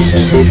Así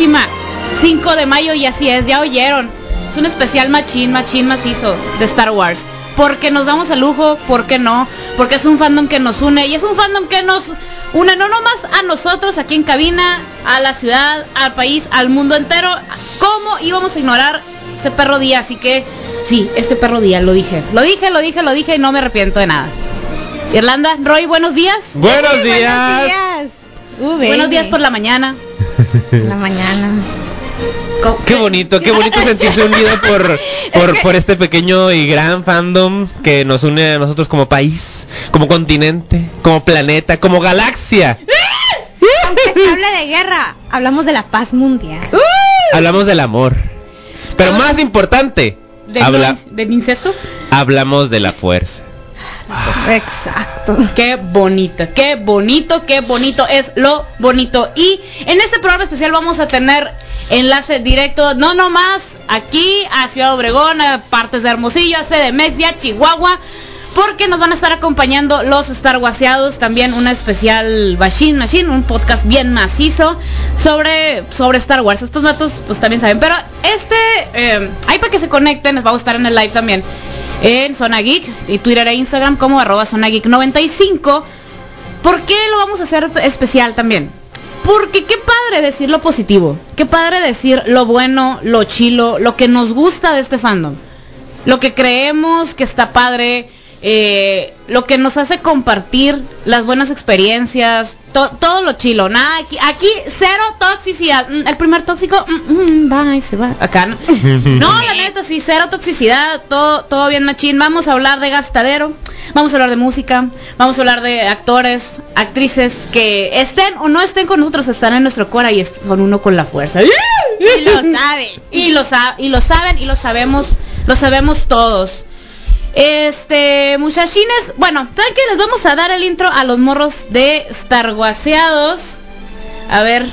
Mega Gloriosísima 5 de mayo y así es, ya oyeron. Es un especial machín, machín macizo de Star Wars. Porque nos damos el lujo, ¿por qué no? Porque es un fandom que nos une y es un fandom que nos une no nomás a nosotros aquí en cabina, a la ciudad, al país, al mundo entero. ¿Cómo íbamos a ignorar este perro día? Así que sí, este perro día, lo dije. Lo dije, lo dije, lo dije y no me arrepiento de nada. Irlanda, Roy, buenos días. Buenos días. Uh, Buenos días por la mañana. La mañana. Qué bonito, qué bonito sentirse unido por, por, por este pequeño y gran fandom que nos une a nosotros como país, como continente, como planeta, como galaxia. Aunque se hable de guerra, hablamos de la paz mundial. Hablamos del amor. Pero más importante, ¿Del, habla, del incesto? hablamos de la fuerza. Exacto. Qué bonito, qué bonito, qué bonito es lo bonito. Y en este programa especial vamos a tener enlace directo, no nomás aquí a Ciudad Obregón, a partes de Hermosillo, a CDMX y a Chihuahua, porque nos van a estar acompañando los Star Waseados, también una especial Machine Machine, un podcast bien macizo sobre, sobre Star Wars. Estos datos pues también saben, pero este, eh, ahí para que se conecten, les vamos a estar en el live también en Zona Geek y Twitter e Instagram como arroba Zona Geek 95. ¿Por qué lo vamos a hacer especial también? Porque qué padre decir lo positivo, qué padre decir lo bueno, lo chilo, lo que nos gusta de este fandom, lo que creemos que está padre, eh, lo que nos hace compartir las buenas experiencias, to- todo lo chilo, nada, aquí, aquí cero toxicidad, Mm, el primer tóxico, mm, mm, bye, se va, acá no, no, la neta, sí, cero toxicidad, todo, todo bien machín. Vamos a hablar de gastadero, vamos a hablar de música, vamos a hablar de actores, actrices que estén o no estén con nosotros, están en nuestro cora y son uno con la fuerza. Y lo saben. Y lo, sa- y lo saben y lo sabemos, lo sabemos todos. Este, muchachines, bueno, ¿saben qué? Les vamos a dar el intro a los morros de Starguaseados. A ver,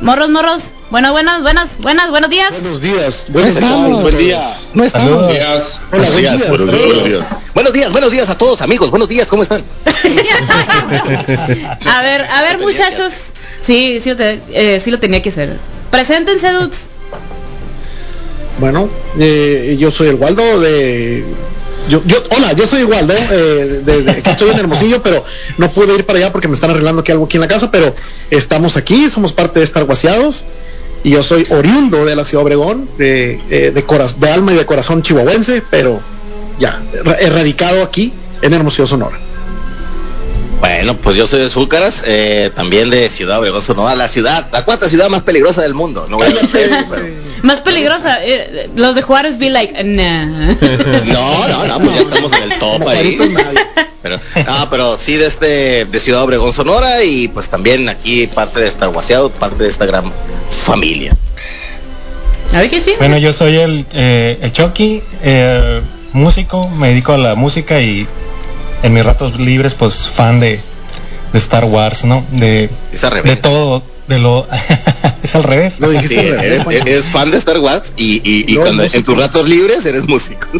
morros, morros. Bueno, buenas, buenas, buenas, buenos días. Buenos días. Buenos días. Buen día. No estamos. Buenos días. Hola, buenos días. Buenos días, buenos días. Buenos días, buenos días a todos, amigos. Buenos días, ¿cómo están? A ver, a ver, muchachos. Sí, sí lo, te- eh, sí lo tenía que hacer. Preséntense, dudes. Bueno, eh, yo soy el Waldo de... Yo, yo, hola, yo soy el Waldo, eh, desde que estoy en Hermosillo, pero no pude ir para allá porque me están arreglando aquí algo aquí en la casa, pero estamos aquí, somos parte de Estar Guaseados, y yo soy oriundo de la ciudad Obregón, de, eh, de, coraz- de alma y de corazón chihuahuense, pero ya, ra- erradicado aquí en Hermosillo, Sonora. Bueno, pues yo soy de Zúcaras, eh, también de Ciudad Obregón, Sonora, la ciudad, la cuarta ciudad más peligrosa del mundo. No voy a hablar de eso, pero... Más peligrosa. eh, los de Juárez be like, nah. No, no, no, pues ya estamos en el top ahí. Pero, no, pero sí de este, de Ciudad Obregón, Sonora, y pues también aquí parte de Star Guaseado, parte de esta gran familia. A ver qué sí. Bueno, yo soy el, eh, el Chucky, eh, músico, me dedico a la música y en mis ratos libres, pues fan de, de Star Wars, ¿no? De, Es al de todo, de lo... es al revés. No dijiste Sí, al revés, eres, fan de Star Wars y, y, y No, cuando en tus ratos libres eres músico.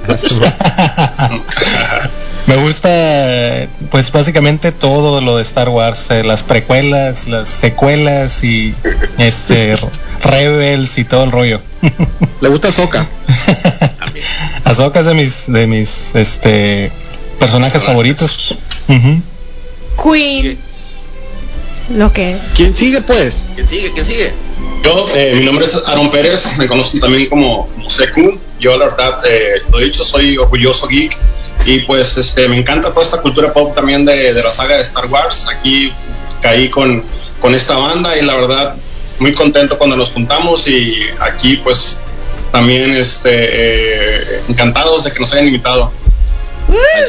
Me gusta, pues básicamente todo lo de Star Wars, eh, las precuelas, las secuelas y este Rebels y todo el rollo. Le gusta Soca. Ahsoka es de mis, de mis, este, personajes favoritos. Queen. Lo que. ¿Quién sigue, pues? ¿Quién sigue? ¿Quién sigue? Yo, eh, mi nombre es Aaron Pérez, me conocen también como, como Seku. Yo, la verdad, eh, lo he dicho, soy orgulloso geek y pues este, me encanta toda esta cultura pop también de, de la saga de Star Wars. Aquí caí con, con esta banda y la verdad muy contento cuando nos juntamos y aquí pues también este, eh, encantados de que nos hayan invitado.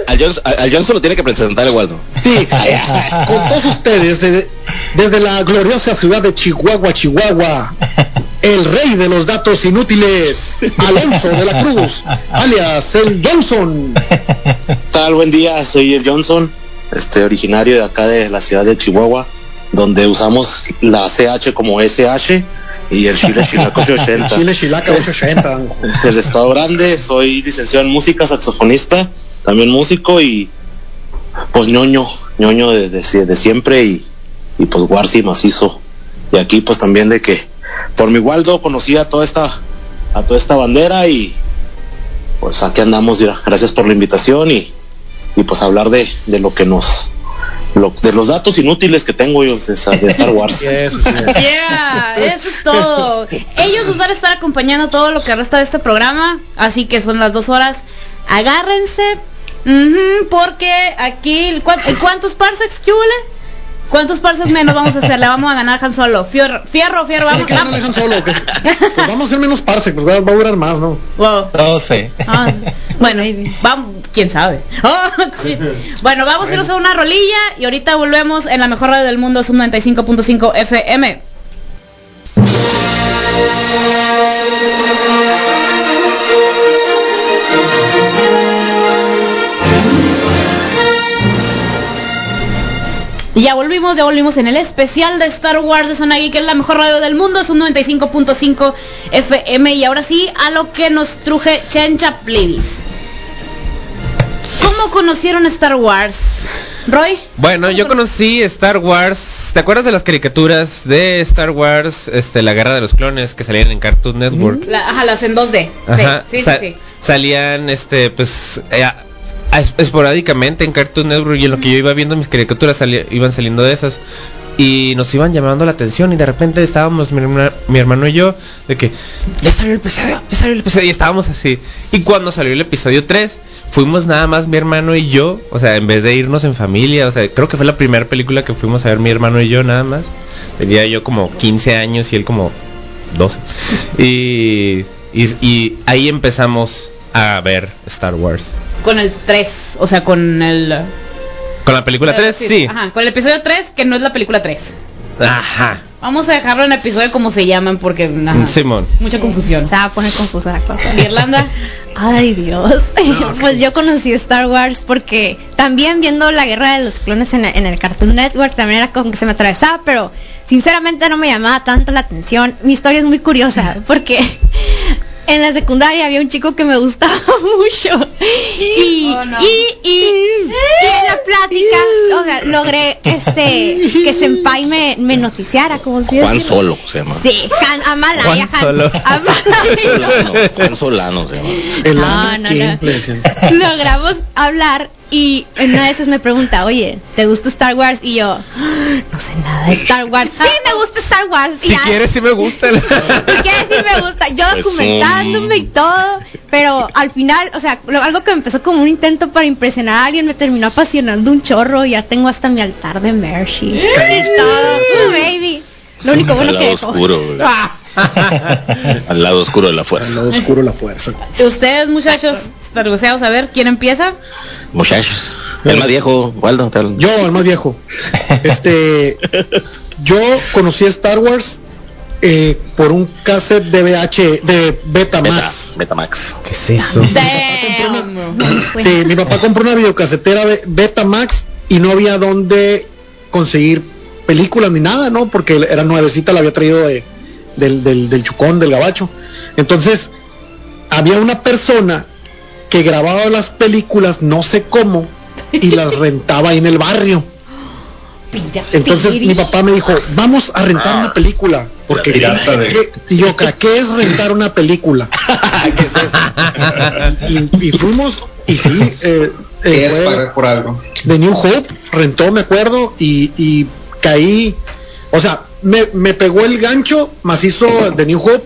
Al, Johnson, al Johnson lo tiene que presentar el Waldo. Sí, con todos ustedes, desde, desde la gloriosa ciudad de Chihuahua, Chihuahua, el rey de los datos inútiles, Alonso de la Cruz, alias el Johnson. tal? Buen día, soy el Johnson, este originario de acá de la ciudad de Chihuahua, donde usamos la CH como SH y el Chile Chilaco 80. Chile Chilaca 880. del Estado Grande, soy licenciado en música, saxofonista, también músico y pues ñoño, ñoño de, de- de siempre y, y pues Warsi macizo. Y aquí pues también de que por mi Waldo conocí a toda esta, a toda esta bandera y pues aquí andamos, mira, gracias por la invitación y, y pues hablar de, de lo que nos, lo- de los datos inútiles que tengo yo de, de Star Wars. Yes, yes. Yeah, eso es todo. Ellos nos van a estar acompañando todo lo que resta de este programa, así que son las dos horas. Agárrense, porque aquí, ¿cuán- ¿cuántos parsecs que? ¿Cuántos parsecs menos vamos a hacer? Le vamos a ganar a Han Solo. Fierro, fierro, fierro, vamos. Que no vamos. dejan solo, que- pues vamos a hacer menos parse, pues va, va a durar más, ¿no? Wow. No sé. Ah, bueno, vamos, quién sabe. Oh, shit. Bueno, vamos a irnos a una rolilla y ahorita volvemos en la mejor radio del mundo, Sub 95.5 FM. Y ya volvimos, ya volvimos en el especial de Star Wars de Zona Geek, que es la mejor radio del mundo, es un 95.5 FM. Y ahora sí, a lo que nos truje Chencha Plebis. ¿Cómo conocieron Star Wars? Roy. Bueno, yo conocí Star Wars. ¿Te acuerdas de las caricaturas de Star Wars, este, la Guerra de los Clones que salían en Cartoon Network? La, ajá, las en 2D. Ajá, sí, sí, sí, salían, este, pues, eh, esporádicamente en Cartoon Network y en lo que yo iba viendo mis caricaturas iban saliendo de esas y nos iban llamando la atención y de repente estábamos mi, mi hermano y yo de que ya salió el episodio, ya salió el episodio y estábamos así y cuando salió el episodio 3 fuimos nada más mi hermano y yo, o sea, en vez de irnos en familia, o sea, creo que fue la primera película que fuimos a ver mi hermano y yo nada más. Tenía yo como 15 años y él como 12. Y, y, y ahí empezamos a ver Star Wars. Con el 3, o sea, con el... ¿Con la película 3? Sí. Ajá, con el episodio 3, que no es la película 3. Ajá. Vamos a dejarlo en episodio como se llaman porque... ajá, Simón. Mucha confusión. Se va a poner confusa la cosa. ¿Y Irlanda? Ay, Dios. pues yo conocí Star Wars porque también viendo la guerra de los clones en, en el Cartoon Network también era como que se me atravesaba, pero sinceramente no me llamaba tanto la atención. Mi historia es muy curiosa porque en la secundaria había un chico que me gustaba mucho y, Oh, no. y, y, y en la plática o sea, logré este que Senpai me, me noticiara como si Juan Solo se llama. Sí, Han, Amalaya, Juan Solo. Amalaya. Solano, Juan Solano se llama. El No, no, no. logramos hablar y en una de esas me pregunta, oye, ¿te gusta Star Wars? Y yo, "Ah, no sé nada de Star Wars. Sí, me gusta Star Wars. Si ya, quieres, sí me gusta. si quieres, sí me gusta. Yo Pues, documentándome y todo, pero al final, o sea, lo- algo que empezó como un intento para impresionar a alguien me terminó apasionando un chorro. y Ya tengo hasta mi altar de Mercy. Todo. Uh, baby. Lo único bueno que dejó. oscuro. Al lado oscuro de la Al fuerza. lado oscuro la fuerza. Ustedes, muchachos, a ver, ¿quién empieza? Muchachos. El más viejo, Waldo, tal. Yo, el más viejo. Este, yo conocí Star Wars eh, por un cassette de VH, de Betamax. Beta, Betamax. ¿Qué es eso? Sí, mi papá compró una videocasetera de Betamax y no había dónde conseguir películas ni nada, ¿no? Porque era nuevecita, la había traído de, del, del, del Chucón, del Gabacho. Entonces, había una persona que grababa las películas, no sé cómo, y las rentaba ahí en el barrio. Entonces mi papá me dijo, vamos a rentar una película. Porque y yo, "¿Cra- ¿qué es rentar una película? ¿Qué es eso? Y, y fuimos, y sí, eh, eh, Es por algo. de New Hope, rentó, me acuerdo, y, y caí, o sea, me, me pegó el gancho macizo de New Hope,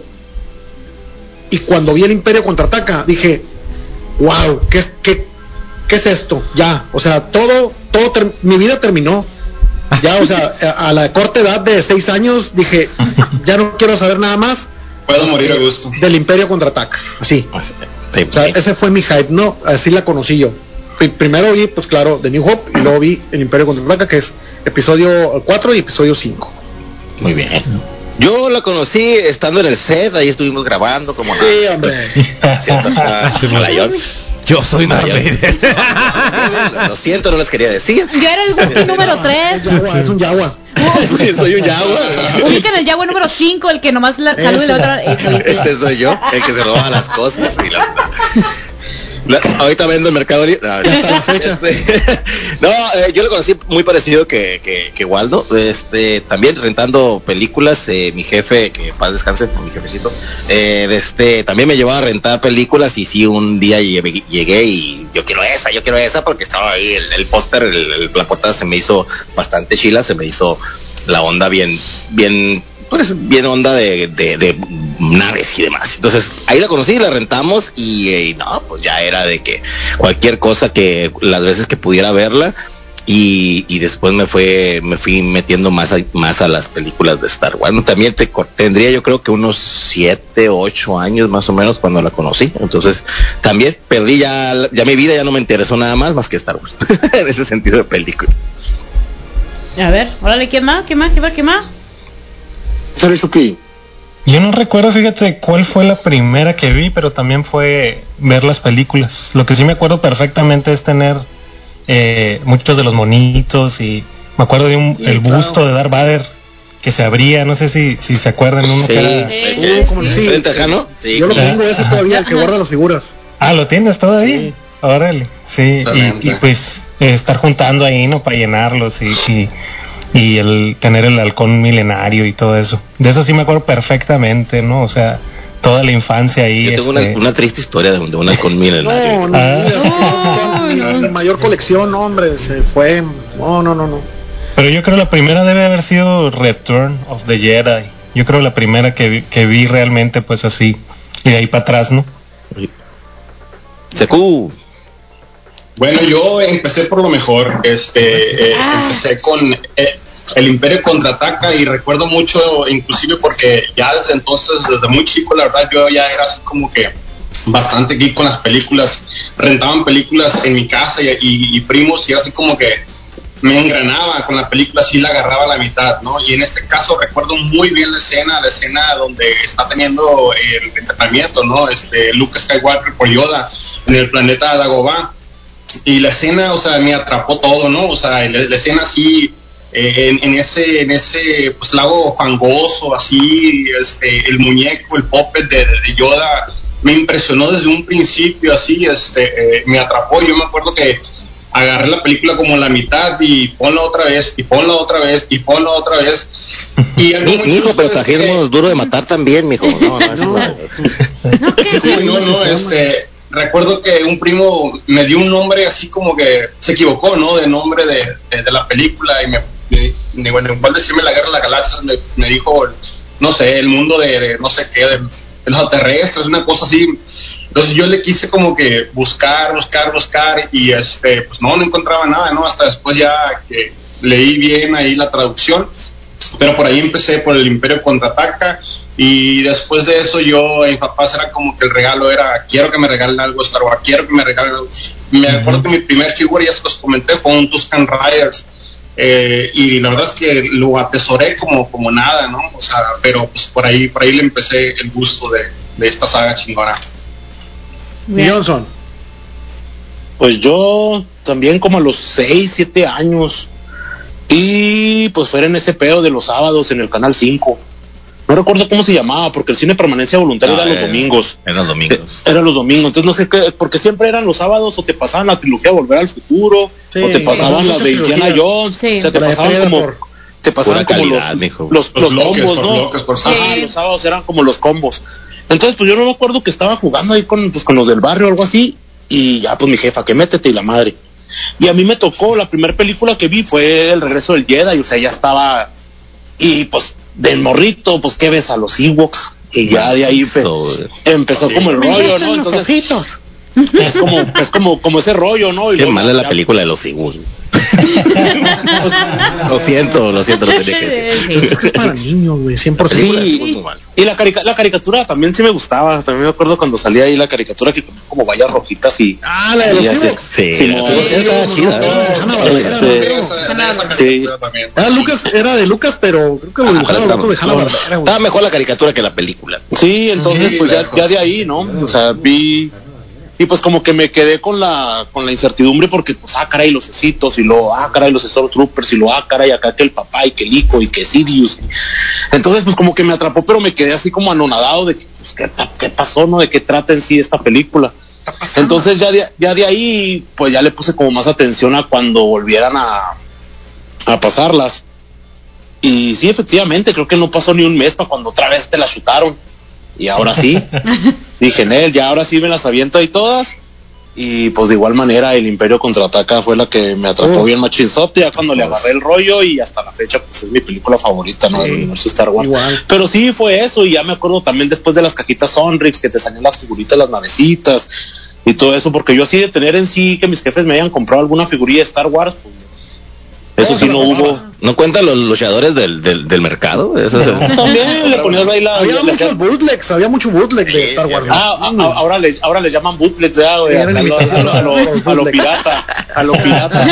y cuando vi el Imperio contraataca, dije, wow, ¿qué, es- qué, qué es esto? Ya, o sea, todo, todo, mi vida terminó. Ya, o sea, a a la corta edad de seis años dije, ya no quiero saber nada más Puedo morir a gusto. del Imperio contraataca. Así. Sí, O sea, ese fue mi hype, ¿no? Así la conocí yo. Pri- Primero vi, pues claro, The New Hope y luego vi El Imperio contraataca, que es episodio 4 y episodio 5. Muy bien. Yo la conocí estando en el set, ahí estuvimos grabando como Sí, hombre. haciendo a- a Layón. Yo soy Darth. Lo siento, no les quería decir. Yo era el Wookiee número Es 3. Yagua, es un Yagua. Soy un Yagua. Ubican el Yagua número 5, el que nomás la saluda y la otra. soy- Ese soy yo, el que se roba las cosas. y la- la- ahorita vendo el Mercado Libre. No, Ya está la fecha. Este, no, eh, yo lo conocí muy parecido que, que, que Waldo. Este, también rentando películas. eh, mi jefe, que paz descanse, mi jefecito, eh, este, también me llevaba a rentar películas. Y sí, un día llegué, llegué y yo quiero esa, yo quiero esa, porque estaba ahí el, el póster, el, el- la portada se me hizo bastante chila, se me hizo la onda bien, bien pues bien onda de, de, naves y demás. Entonces ahí la conocí, la rentamos y, eh, y no, pues ya era de que cualquier cosa que las veces que pudiera verla y, y después me fue me fui metiendo más a, más a las películas de Star Wars. También te, tendría yo creo que unos siete, ocho años más o menos cuando la conocí. Entonces también perdí ya, ya mi vida, ya no me interesó nada más más que Star Wars en ese sentido de película. A ver, órale, ¿quién más? ¿Quién más? ¿Quién más? ¿Quién más? Sale Chucky. Yo no recuerdo, fíjate, cuál fue la primera que vi, pero también fue ver las películas. Lo que sí me acuerdo perfectamente es tener eh, muchos de los monitos y me acuerdo de un, Sí, el claro. busto de Darth Vader que se abría, no sé si, si se acuerdan uno que era... Sí, como- sí. sí. ¿Frente acá, no? Sí, Yo lo tengo ese todavía, el que guarda las figuras. Ah, ¿lo tienes todavía? Sí. Órale, sí, y, pues estar juntando ahí, ¿no? Para llenarlos y, y, y el tener el halcón milenario y todo eso. De eso sí me acuerdo perfectamente, ¿no? O sea, toda la infancia ahí. Yo tengo este, una, una triste historia de, de una con milenario. No, no, Ah. mayor colección, no, hombre, se fue. No, no, no, no. Pero yo creo la primera debe haber sido Return of the Jedi. Yo creo la primera que vi, que vi realmente pues así. Y de ahí para atrás, ¿no? Secu. Bueno, yo empecé por lo mejor. Este, eh, empecé con eh, el Imperio contraataca y recuerdo mucho, inclusive porque ya desde entonces, desde muy chico, la verdad, yo ya era así como que bastante geek con las películas. Rentaban películas en mi casa y, y- primos y así como que me engranaba con la película, así la agarraba la mitad, ¿no? Y en este caso recuerdo muy bien la escena, la escena donde está teniendo el entrenamiento, ¿no? Este Luke Skywalker por Yoda en el planeta Dagobah y la escena, o sea, me atrapó todo, ¿no? O sea, la, la escena así, eh, en, en ese, en ese pues, lago fangoso, así, este, el muñeco, el puppet de, Yoda, me impresionó desde un principio, así, este, eh, me atrapó. Yo me acuerdo que agarré la película como la mitad y ponla otra vez, y ponla otra vez, y ponla otra vez. Y algo Mi, muy mijo, pero es trajimos duro de matar también, mijo. No, no, eso No. no. Sí, no, no, este, recuerdo que un primo me dio un nombre así como que se equivocó, ¿no? De nombre de, de- de la película y me, bueno, igual decirme la guerra de las galaxias, me, me dijo, no sé, el mundo de, de no sé qué, de, de los extraterrestres, una cosa así. Entonces yo le quise como que buscar, buscar, buscar y este, pues no, no encontraba nada, ¿no? Hasta después ya que leí bien ahí la traducción pero por ahí empecé por el Imperio contraataca y después de eso yo en papás era como que el regalo era quiero que me regalen algo Star Wars quiero que me regalen algo me acuerdo que mi primer figura ya se los comenté fue un Tuscan Riders eh, y la verdad es que lo atesoré como como nada no o sea pero pues por ahí por ahí le empecé el gusto de, de esta saga chingona Y Johnson. Pues yo también como a los 6, 7 años. Y pues fuera en ese pedo de los sábados en el Canal 5. No recuerdo cómo se llamaba, porque el cine permanencia voluntaria era los domingos. Eran los domingos. Era los domingos, entonces no sé qué, porque siempre eran los sábados o te pasaban la trilogía Volver al Futuro, Sí, o te pasaban las de Indiana. Jones, Sí. o sea, te La pasaban como, te pasaban como calidad, los, los, Los los combos, por ¿no? bloques, por Ajá, Sí. los sábados eran como los combos. Entonces, pues yo no me acuerdo que estaba jugando ahí con, pues, con los del barrio o algo así, y ya pues mi jefa, que métete y la madre. Y a mí me tocó, la primera película que vi fue El regreso del Jedi, o sea, ya estaba, y pues del morrito, pues que ves a los Ewoks, y ya de ahí So, empezó Sí. como el rollo, ¿no? Entonces, ojitos. Es como, es como, como ese rollo, ¿no? Y Qué luego mala es la ya- película de los Sigul. lo siento, lo siento, lo tenía que decir. Es que es para niños, güey, 100%. Sí, y la, carica- la caricatura también sí me gustaba. También me acuerdo cuando salía ahí la caricatura que ponía como vallas rojitas y. Ah, la de los Ewoks. Sí, Sí. Hanna ¿eh? Este, Sí. Era Lucas, era de Lucas, pero creo que lo Ah, dibujaron otros de Hanna Barbera. Estaba mejor la caricatura que la película. Sí, entonces Sí, pues ya de ahí, ¿no? O sea, vi y pues como que me quedé con la con la incertidumbre porque pues ah caray los ositos y luego ah caray los Stormtroopers y luego ah caray acá que el papá y que el hijo y que Sirius. Entonces pues como que me atrapó, pero me quedé así como anonadado de que pues qué, qué pasó, ¿no? De qué trata en sí esta película. Entonces ya de, ya de ahí pues ya le puse como más atención a cuando volvieran a a pasarlas. Y sí, efectivamente, creo que no pasó ni un mes para cuando otra vez te la chutaron. Y ahora sí, dije, Nel, ya ahora sí me las aviento ahí todas. Y pues de igual manera, el Imperio contraataca fue la que me atrapó Uf. bien machinzote, ya cuando le agarré el rollo y hasta la fecha, pues es mi película favorita, ¿no? Del universo Star Wars. Igual. Pero sí fue eso, y ya me acuerdo también después de las cajitas Sonrix, que te salían las figuritas, las navecitas y todo eso, porque yo así de tener en sí que mis jefes me hayan comprado alguna figurilla de Star Wars, pues, eso sí no hubo. ¿No cuentan los luchadores del, del, del mercado? Eso es el- También le ponías ahí la. Había muchos hacías- bootlegs, había mucho bootleg de Star Wars. Ah, a- a- ahora le, ahora le llaman bootlegs, ya, güey, Sí, a, lo, a lo- a lo- lo pirata, a lo pirata.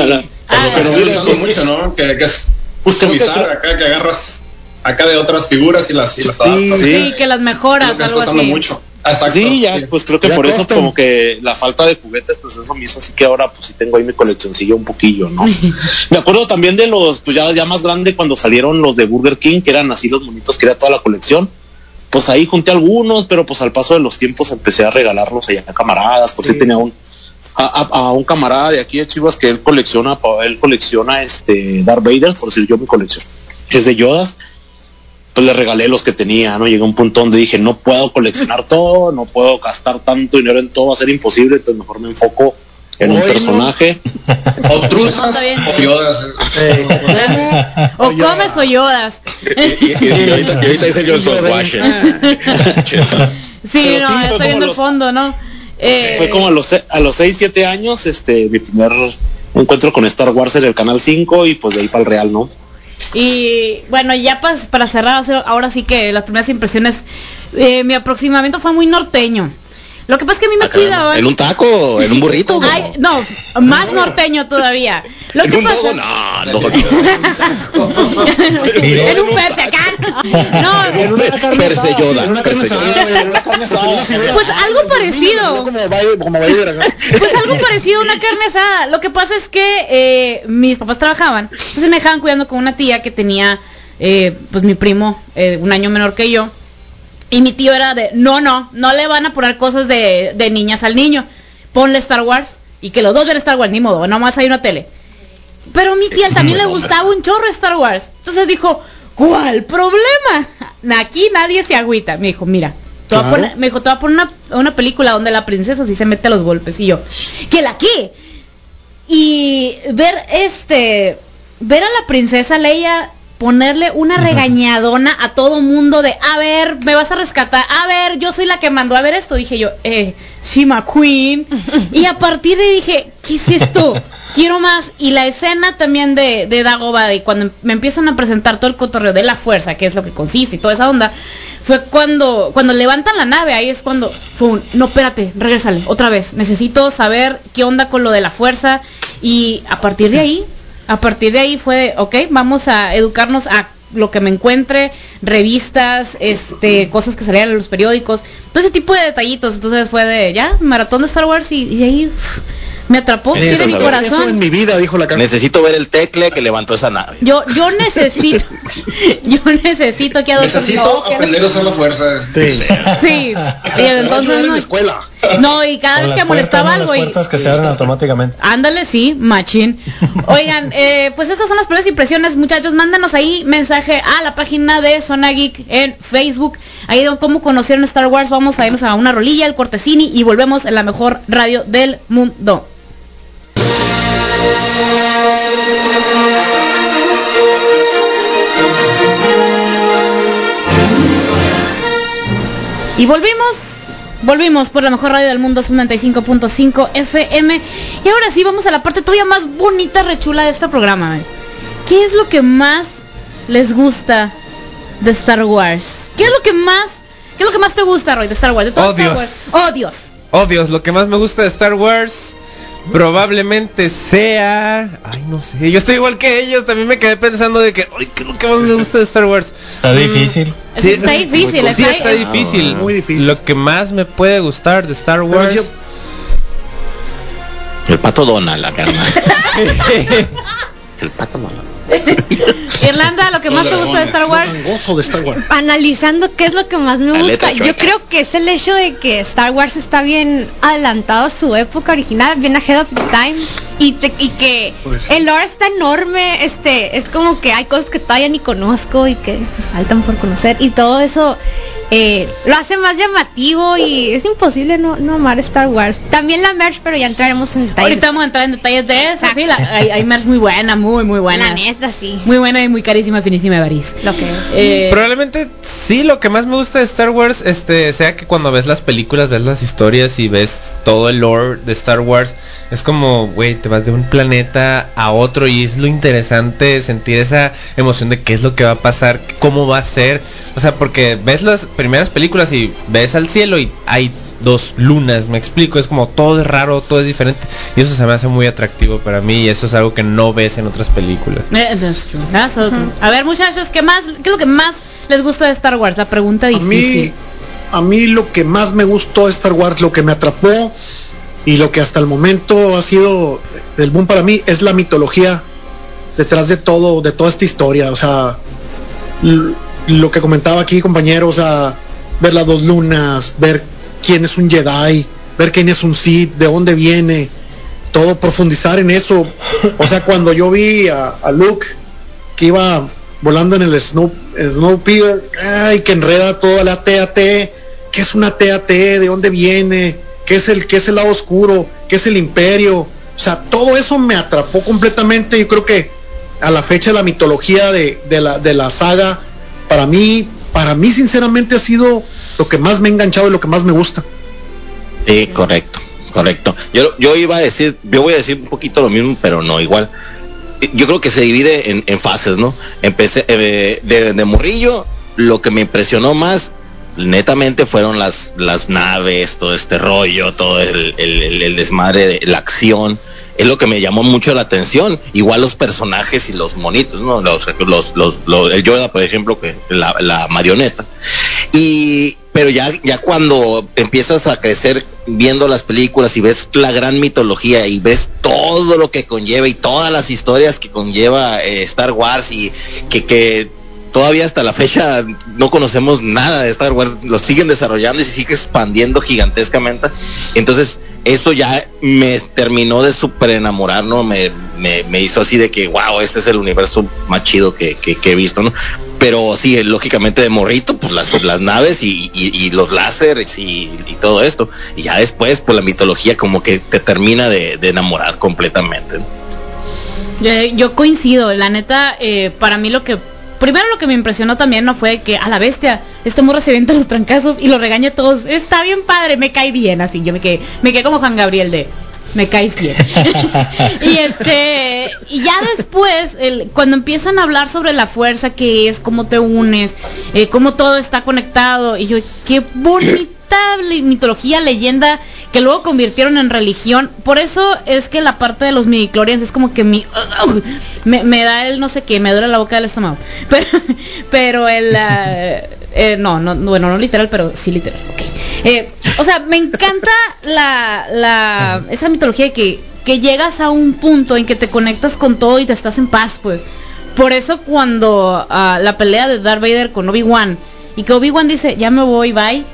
A la- Ah, pero mira, usando pues, mucho, ¿no? Que, que es customizar acá, que agarras acá de otras figuras y las, y las Sí, adaptas. sí. Sí, que las mejoras, algo así. mucho. Exacto. Sí, ya, pues creo que Ya por eso como que la falta de juguetes, pues es lo mismo, así que ahora pues sí tengo ahí mi coleccioncilla un poquillo, ¿no? Me acuerdo también de los, pues ya, ya más grande cuando salieron los de Burger King, que eran así los monitos que era toda la colección. Pues ahí junté algunos, pero pues al paso de los tiempos empecé a regalarlos allá a camaradas, pues sí, Sí. tenía un a, a- a un camarada de aquí de Chivas que él colecciona, él colecciona este Darth Vader, por decir yo mi colección es de Yodas, pues le regalé los que tenía, ¿no? Llegué a un punto donde dije, no puedo coleccionar todo, no puedo gastar tanto dinero en todo, va a ser imposible, entonces mejor me enfoco en un no. personaje. O truzas o yodas. Eh, O comes o yodas. Y, y- y ahorita, y ahorita dice yo Sí, Pero no, sí, estoy viendo el fondo, ¿no? Eh, Fue como a los, se- a los 6, 7 años, este, mi primer encuentro con Star Wars en el Canal 5 y pues de ahí para el Real, ¿no? Y bueno, ya para cerrar, ahora sí que las primeras impresiones, eh, mi aproximamiento fue muy norteño. Lo que pasa es que a mí me cuidaban. ¿En un taco en un burrito? no? Ay, no, más norteño todavía. Lo ¿En que un pasa dogo? No, no. en un persecán. No, en una carne Perse asada, Yoda, en una carne. Pues algo parecido. Pues algo parecido a una carne asada. Lo que pasa es que eh, mis papás trabajaban, entonces me dejaban cuidando con una tía que tenía, eh, pues mi primo, eh, un año menor que yo. Y mi tío era de, no, no, no le van a poner cosas de, de niñas al niño. Ponle Star Wars y que los dos vean Star Wars, ni modo, nomás hay una tele. Pero a mi tía también le gustaba un chorro Star Wars. Entonces dijo, ¿cuál problema? Aquí nadie se agüita. Me dijo, mira, Claro. poner- me dijo, te voy a poner una, una película donde la princesa sí se mete a los golpes. Y yo, ¿que la qué? Y ver este, ver a la princesa Leia ponerle una regañadona a todo mundo de, a ver, me vas a rescatar, a ver, yo soy la que mandó a ver esto, dije yo, eh, Shima Queen, y a partir de ahí dije, ¿qué es esto? Quiero más, y la escena también de, de Dagobah, y cuando me empiezan a presentar todo el cotorreo de la fuerza, que es lo que consiste y toda esa onda, fue cuando, cuando levantan la nave, ahí es cuando, fue un, no, espérate, regrésale, otra vez, necesito saber qué onda con lo de la fuerza, y a partir de ahí, a partir de ahí fue, de, ok, vamos a educarnos a lo que me encuentre, revistas, este, cosas que salían en los periódicos, todo ese tipo de detallitos. Entonces fue de, ya, maratón de Star Wars y, ahí me atrapó, tiene mi corazón. Eso en mi vida, dijo la carne. Necesito ver el tecle que levantó esa nave. Yo, yo necesito, yo necesito que adopten- Necesito aprender a usar la fuerza. Sí. Sí, y entonces en no, la escuela. no, y cada vez que molestaba puertas, algo Las y, puertas que se abren automáticamente. Ándale, sí, machín. Oigan, eh, pues estas son las primeras impresiones, muchachos. Mándanos ahí mensaje a la página de Zona Geek en Facebook. Ahí de cómo conocieron Star Wars. Vamos a irnos a una rolilla, el cortesini y volvemos en la mejor radio del mundo. Y volvimos, Volvimos por la mejor radio del mundo, 95.5 FM. Y ahora sí, vamos a la parte todavía más bonita, rechula de este programa. ¿Qué es lo que más les gusta de Star Wars? ¿Qué es lo que más, qué es lo que más te gusta, Roy, de Star Wars? De todo Oh, Star Dios. Wars? Oh, Dios. Oh Dios, lo que más me gusta de Star Wars probablemente sea... Ay, no sé. Yo estoy igual que ellos. También me quedé pensando de que... Ay, ¿qué es lo que más me gusta de Star Wars? Está difícil. Sí, está difícil, Sí, está, difícil. Muy difícil. Lo que más me puede gustar de Star Wars... yo- El pato Donald, la carnal. El pato Donald. Irlanda, lo que más te gusta de Star Wars. Tan gozo de Star Wars. Analizando qué es lo que más me gusta, yo creo que es el hecho de que Star Wars está bien adelantado a su época original, bien ahead of the time, y, te- y que Pues el lore está enorme, este, es como que hay cosas que todavía ni conozco y que faltan por conocer, y todo eso eh, lo hace más llamativo y es imposible no, no amar Star Wars. También la merch, pero ya entraremos en detalles. Ahorita vamos a entrar en detalles de eso. Sí, la- hay, hay merch muy buena, muy, muy buena. La neta, sí. Muy buena y muy carísima, finísima de París. Lo que es. Eh, Probablemente sí, lo que más me gusta de Star Wars, este, sea que cuando ves las películas, ves las historias y ves todo el lore de Star Wars, es como, güey, te vas de un planeta a otro y es lo interesante sentir esa emoción de qué es lo que va a pasar, cómo va a ser, o sea, porque ves las primeras películas y ves al cielo y hay dos lunas, me explico, es como todo es raro, todo es diferente y eso se me hace muy atractivo para mí y eso es algo que no ves en otras películas. eh, that's true, that's so true. A ver, muchachos, ¿qué más? ¿Qué es lo que más les gusta de Star Wars? La pregunta A difícil. mí, a mí lo que más me gustó de Star Wars, lo que me atrapó y lo que hasta el momento ha sido el boom para mí es la mitología detrás de todo, de toda esta historia. O sea, lo que comentaba aquí, compañero, o sea, ver las dos lunas, ver quién es un Jedi, ver quién es un Sith, de dónde viene, todo profundizar en eso. O sea, cuando yo vi a, a Luke que iba volando en el Snow, el ay, que enreda toda la TAT, ¿qué es una TAT? ¿De dónde viene? ¿Qué es el, qué es el lado oscuro? ¿Qué es el imperio? O sea, todo eso me atrapó completamente. Yo creo que a la fecha la mitología de, de la, de la saga, para mí, para mí sinceramente ha sido lo que más me ha enganchado y lo que más me gusta. Sí, correcto, correcto. Yo, yo iba a decir, yo voy a decir un poquito lo mismo, pero no igual. Yo creo que se divide en, fases, ¿no? Empecé eh, de, de lo que me impresionó más, netamente, fueron las, las naves, todo este rollo, todo el, el- desmadre de la acción. Es lo que me llamó mucho la atención. Igual los personajes y los monitos, ¿no? Los, los, los, los- el Yoda, por ejemplo, que la, la marioneta. Y, pero ya, ya cuando empiezas a crecer viendo las películas y ves la gran mitología y ves todo lo que conlleva y todas las historias que conlleva eh, Star Wars y que, que todavía hasta la fecha no conocemos nada de Star Wars, lo siguen desarrollando y se sigue expandiendo gigantescamente. Entonces, eso ya me terminó de súper enamorar, ¿no? Me, me, me hizo así de que, wow, este es el universo más chido que, que, he visto, ¿no? Pero sí, lógicamente de morrito, pues las, las naves y, y, los láseres y, y todo esto. Y ya después, pues la mitología como que te termina de, enamorar completamente. Eh, yo coincido, la neta, eh, para mí lo que... Primero lo que me impresionó también no fue que a la bestia, este morro se venta los trancazos y lo regaña a todos. Está bien padre, me cae bien, así. Yo me quedé, me quedé como Juan Gabriel de me caes bien. y este, y ya después, cuando empiezan a hablar sobre la fuerza que es, cómo te unes, eh, cómo todo está conectado, y yo, qué bonita mitología, leyenda que luego convirtieron en religión. Por eso es que la parte de los midichlorians es como que mi me, me da el no sé qué, me duele la boca del estómago. Pero, pero el ah, eh, no, no, bueno, no literal, pero sí literal. ok. Eh, o sea, me encanta la, la esa mitología de que, que llegas a un punto en que te conectas con todo y te estás en paz, pues. Por eso cuando ah, la pelea de Darth Vader con Obi-Wan y que Obi-Wan dice, ya me voy, bye,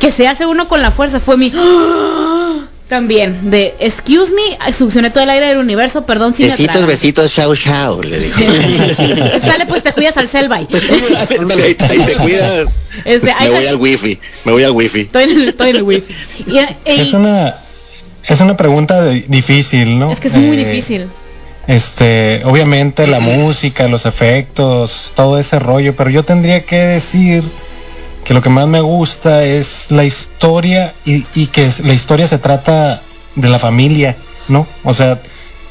que se hace uno con la fuerza, fue mi... También, de, excuse me, succioné todo el aire del universo, perdón si me Besitos, atraganté". besitos, chao, chao, le dijo. Sale pues te cuidas al cel, bye. Ahí, te cuidas. Este, ahí me voy al wifi, me voy al wifi. Estoy en el, estoy en el wifi. Y, y- Es una es una pregunta de- difícil, ¿no? es que es muy Eh, difícil. Este, obviamente la música, los efectos, todo ese rollo, pero yo tendría que decir que lo que más me gusta es la historia y, y que la historia se trata de la familia, ¿no? O sea,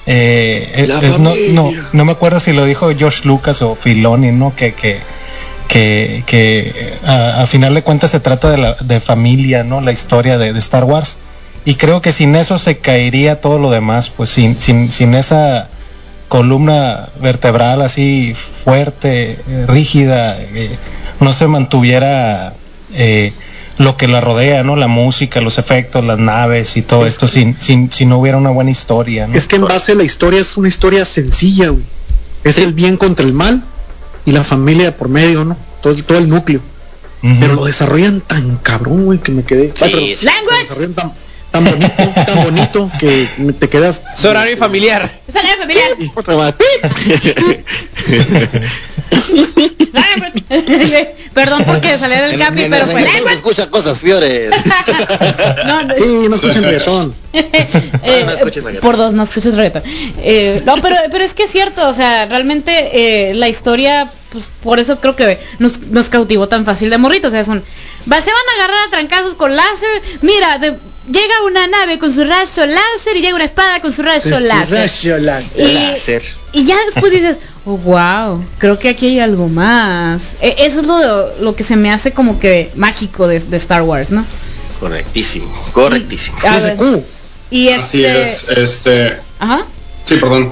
eh, es- no, familia. no, no me acuerdo si lo dijo George Lucas o Filoni, ¿no? Que, que, que, que a, a final de cuentas se trata de, la, de familia, ¿no? La historia de, de Star Wars. Y creo que sin eso se caería todo lo demás, pues sin, sin, sin esa columna vertebral así fuerte, eh, rígida, eh, no se mantuviera eh, lo que la rodea, ¿no? La música, los efectos, las naves y todo Es esto, que- sin, sin, si no hubiera una buena historia, ¿no? Es que en base a la historia es una historia sencilla, güey. Es el bien contra el mal y la familia por medio, ¿no? Todo, todo el núcleo. Pero lo desarrollan tan cabrón, güey, que me quedé. Ay. Lo desarrollan tan, tan bonito, tan bonito que te quedas. Es horario familiar. Es horario familiar. Perdón porque salí del capi, en pero fue se escucha cosas fiores. No, no, Sí, no escuchan reggaetón. eh, no escuches reggaetón. por dos, no escuches reggaetón. Eh, no, pero, pero es que es cierto, o sea, realmente eh, la historia, pues por eso creo que nos, nos cautivó tan fácil de morritos. O sea, son, se van a agarrar a trancazos con láser. Mira, de- llega una nave con su rayo láser y llega una espada con su rayo láser. Rayo láser. Y, Láser. y ya después dices, oh, wow, creo que aquí hay algo más. E- eso es lo, lo que se me hace como que mágico de, de Star Wars, ¿no? Correctísimo, correctísimo. A ver, "Uh, y Así este, es, este, Ajá. Sí, perdón.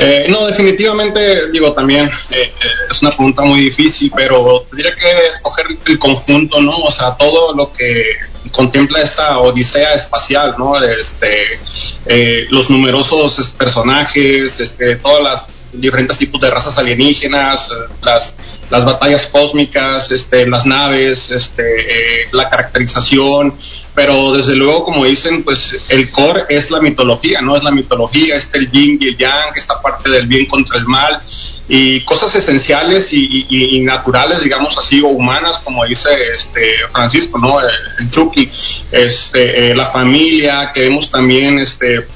Eh, no, definitivamente, digo, también eh, eh, es una pregunta muy difícil, pero tendría que escoger el conjunto, ¿no? O sea, todo lo que contempla esta odisea espacial, ¿no? Este, eh, los numerosos es, personajes, este, todas las diferentes tipos de razas alienígenas, las, las batallas cósmicas, este, las naves, este, la caracterización, pero desde luego, como dicen, pues el core es la mitología, ¿no? Es la mitología, es el yin y el yang, esta parte del bien contra el mal, y cosas esenciales y naturales, digamos así, o humanas, como dice este Francisco, ¿no? El, el Chucky, este, eh, la familia, que vemos también, este,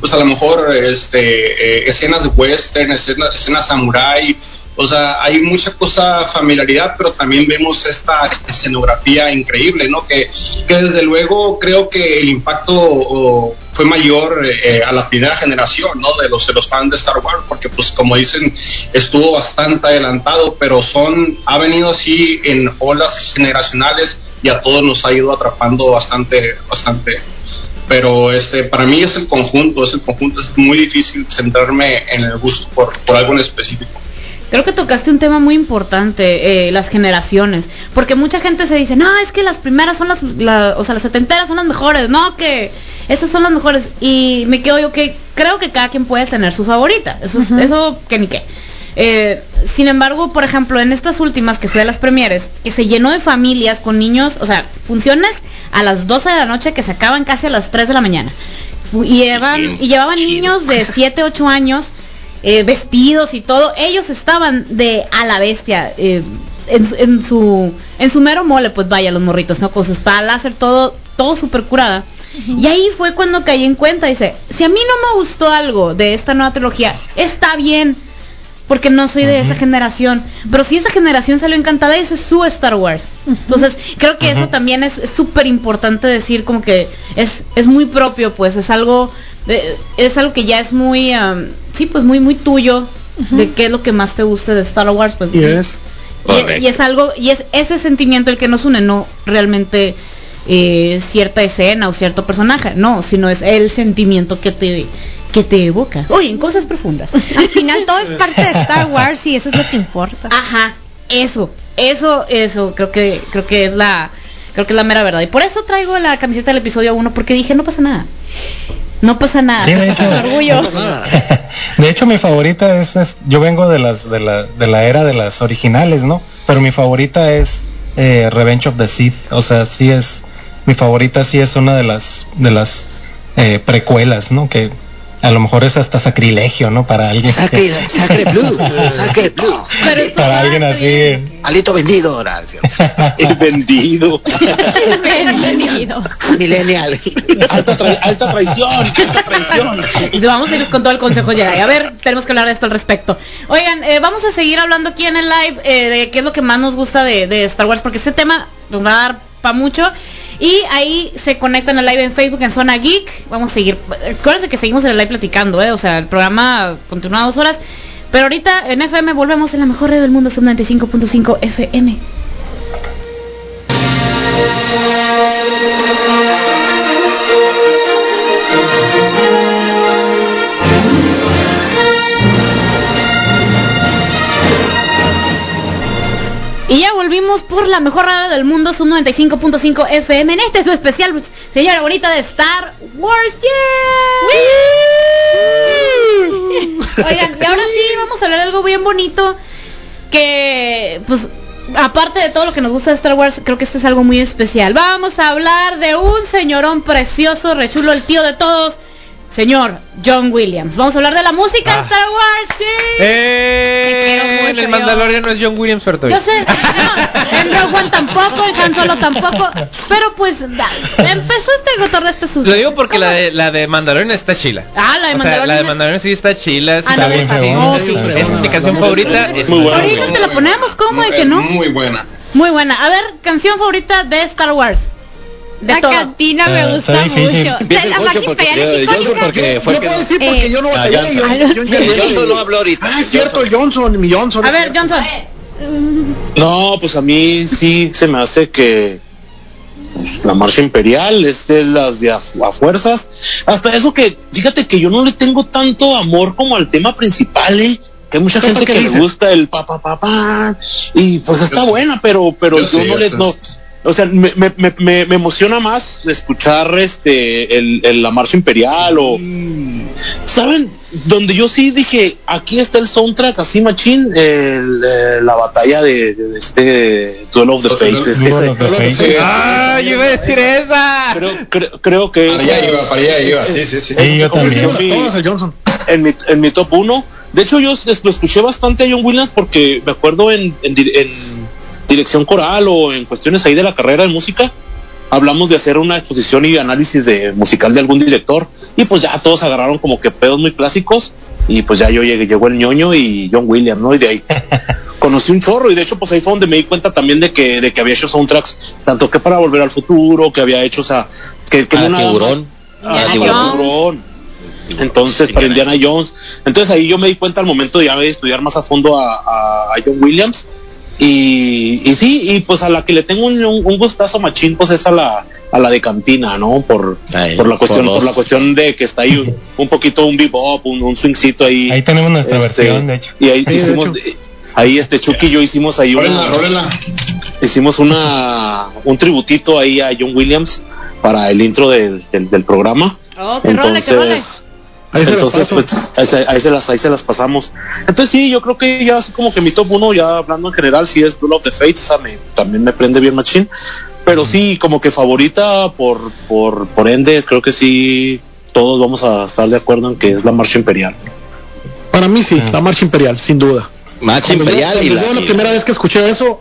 pues a lo mejor este, eh, escenas de western, escenas, escenas samurai, o sea, hay mucha cosa familiaridad, pero también vemos esta escenografía increíble, ¿no? Que, que desde luego creo que el impacto o, fue mayor eh, a la primera generación, ¿no? De los de los fans de Star Wars, porque pues como dicen estuvo bastante adelantado, pero son ha venido así en olas generacionales y a todos nos ha ido atrapando bastante, bastante pero este para mí es el conjunto, es el conjunto, es muy difícil centrarme en el gusto por, por algo en específico. Creo que tocaste un tema muy importante, eh, las generaciones, porque mucha gente se dice, no, es que las primeras son las, la- o sea, las setenteras son las mejores, no, que esas son las mejores, y me quedo yo que creo que cada quien puede tener su favorita, eso, es- eso que ni qué. Eh, sin embargo, por ejemplo, en estas últimas que fui a las premieres, que se llenó de familias con niños, o sea, funciones a las 12 de la noche que se acaban casi a las 3 de la mañana. Y, llevan, y llevaban niños de 7, 8 años eh, vestidos y todo, ellos estaban de a la bestia, eh, en, su- en su en su mero mole, pues vaya, los morritos, ¿no? Con sus espadas láser, todo, todo súper curada. Y ahí fue cuando caí en cuenta, dice, si a mí no me gustó algo de esta nueva trilogía, está bien, porque no soy de esa generación, pero si esa generación salió encantada, ese es su Star Wars. Entonces, creo que eso también es súper importante decir, como que es, es muy propio, pues, es algo, de- es algo que ya es muy, sí, pues muy, muy tuyo, de qué es lo que más te guste de Star Wars, pues. Y es. Y, y es algo, y es ese sentimiento el que nos une, no realmente eh, cierta escena o cierto personaje, no, sino es el sentimiento que te que te evoca. Uy, en cosas profundas. Al final todo es parte de Star Wars y eso es lo que importa. Ajá, eso, eso, eso, creo que, creo que es la, creo que es la mera verdad. Y por eso traigo la camiseta del episodio 1, porque dije, no pasa nada. No pasa nada. Sí, de hecho. orgullo. De hecho, mi favorita es, es- yo vengo de las de la, de la era de las originales, ¿no? Pero mi favorita es eh, Revenge of the Sith, o sea, sí es mi favorita, sí es una de las de las eh, precuelas, ¿no? Que a lo mejor es hasta sacrilegio, ¿no? Para alguien. Sacre, sacre blue, sacre blue. Pero para alguien así. Alito vendido, Horacio. El vendido. Bienvenido. Millennial. alta, trai- alta traición, alta traición. Y vamos a ir con todo el consejo Jedi. A ver, tenemos que hablar de esto al respecto. Oigan, eh, vamos a seguir hablando aquí en el live eh, de qué es lo que más nos gusta de, de Star Wars, porque este tema nos va a dar para mucho. Y ahí se conectan al live en Facebook en Zona Geek. Vamos a seguir. Acuérdense que seguimos en el live platicando, ¿eh? O sea, el programa continúa dos horas. Pero ahorita en FM volvemos en la mejor red del mundo, sub 95.5 FM. Y ya volvimos por la mejor radio del mundo, Sub 95.5 FM. En este es su especial, señora bonita de Star Wars. ¡Yeah! Oigan, y ahora sí vamos a hablar de algo bien bonito que, pues, aparte de todo lo que nos gusta de Star Wars, creo que este es algo muy especial. Vamos a hablar de un señorón precioso, rechulo, el tío de todos, señor John Williams. Vamos a hablar de la música de Ah. Star Wars. ¡Sí! Eh, quiero mucho, en el yo. Mandalorian no es John Williams, pero todavía. Yo sé, no, en Rogue One tampoco, en Han Solo tampoco, pero pues da, empezó este cotorreo este susto. Lo digo porque la de, la de Mandalorian está chila. Ah, la de O sea, Mandalorian la de es- Mandalorian sí está chila. sí Ah, está no, bien, está sí, bien. sí, es mi canción favorita. es muy buena. Ahorita te la ponemos, ¿cómo de que no? Muy buena. Muy buena. A ver, canción favorita de Star Wars. De La todas. cantina Ah, me está gusta mucho. La porque- imperial es Johnson porque fue Yo que puedo no- decir porque Eh, yo no Ah. Johnson. yo- Ah, yo- no. yo- El Johnson no habló ahorita. Ah, es cierto, el Johnson, mi Johnson. A ver, cierto. Johnson. No, pues a mí sí se me hace que pues, la marcha imperial es de las de a, a fuerzas. Hasta eso que, fíjate que yo no le tengo tanto amor como al tema principal, ¿eh? Que hay mucha ¿Qué gente que dice? le gusta el pa pa pa pa y pues está buena, pero pero Yo yo, sí, no le eso no, es. O sea, me, me, me, me- me emociona más escuchar este el, el- la marcha imperial o saben donde yo sí dije aquí está el soundtrack así machín el, eh, la batalla de, de este Duel of the Fates es- Duel ese- of the Fates. Sí. ¡Ah! Yo iba a decir esa. creo, creo, creo que Para allá iba, para allá iba, sí, sí, sí. Sí, yo también. Sí, el en mi, en mi top 1. De hecho, yo lo escuché bastante a John Williams porque me acuerdo en, en en dirección coral o en cuestiones ahí de la carrera de música. Hablamos de hacer una exposición y análisis de musical de algún director y pues ya todos agarraron como que pedos muy clásicos y pues ya yo llegué, llegó el ñoño y John Williams, ¿no? Y de ahí conocí un chorro y de hecho pues ahí fue donde me di cuenta también de que, de que había hecho soundtracks tanto que para volver al futuro, que había hecho, o sea, que, que Ah, más- tiburón. Ah, tiburón. Entonces, para Indiana Jones. Entonces ahí yo me di cuenta al momento de ya de estudiar más a fondo a, a- a John Williams. Y, y sí, y pues a la que le tengo un, un- gustazo machín, pues es a la, a la de cantina, ¿no? Por, por la cuestión, por la cuestión de que está ahí un, un poquito un bebop, un, un swingcito ahí. Ahí tenemos nuestra Este, versión, de hecho. Y ahí hicimos, ahí este Chucky y yo hicimos ahí Rólela, una, rólela. hicimos una, un tributito ahí a John Williams para el intro del, del, del programa. Oh, que. Entonces, Ahí entonces pues ahí se, ahí se las ahí se las pasamos. Entonces sí, yo creo que ya es como que mi top 1, ya hablando en general, sí es Duel of the Fates, esa me, también me prende bien machín. Pero sí, como que favorita por, por, por ende, creo que sí, todos vamos a estar de acuerdo en que es la marcha imperial. Para mí sí, la marcha imperial, sin duda. Marcha Cuando yo- imperial y cuando la. yo la y primera la- vez que escuché eso,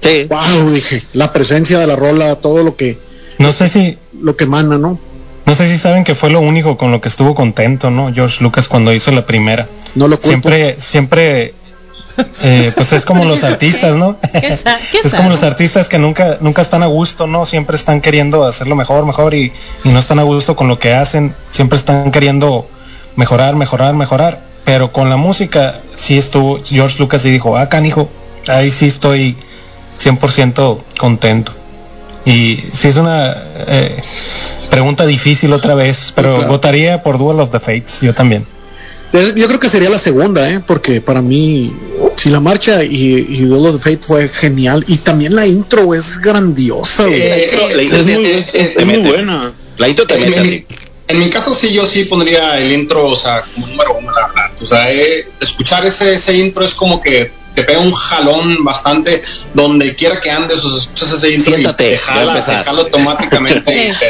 Sí. wow, dije, la presencia de la rola, todo lo que, No sé si, lo que emana, ¿no? No sé si saben que fue lo único con lo que estuvo contento, ¿no? George Lucas cuando hizo la primera. No lo culpo. Siempre, siempre, eh, pues es como los artistas, ¿no? ¿Qué sa- qué es como los artistas que nunca, nunca están a gusto, ¿no? Siempre están queriendo hacerlo mejor, mejor y, y no están a gusto con lo que hacen. Siempre están queriendo mejorar, mejorar, mejorar. Pero con la música sí estuvo, George Lucas y dijo, ah, canijo, ahí sí estoy 100% contento. Y sí es una eh, pregunta difícil otra vez, pero claro. votaría por Duel of the Fates, yo también. Yo creo que sería la segunda, ¿eh? Porque para mí, si la marcha y, y Duel of the Fate fue genial. Y también la intro es grandiosa, güey. Eh, La intro Es muy, te- es- muy buena. La intro te En mete mi, así. en mi caso sí, yo sí pondría el intro, o sea, como número uno, la verdad. O sea, eh, escuchar ese, ese intro es como que te pega un jalón bastante donde quiera que andes, o sea, escuchas ese intro Siéntate, y te jala, te jala automáticamente y te,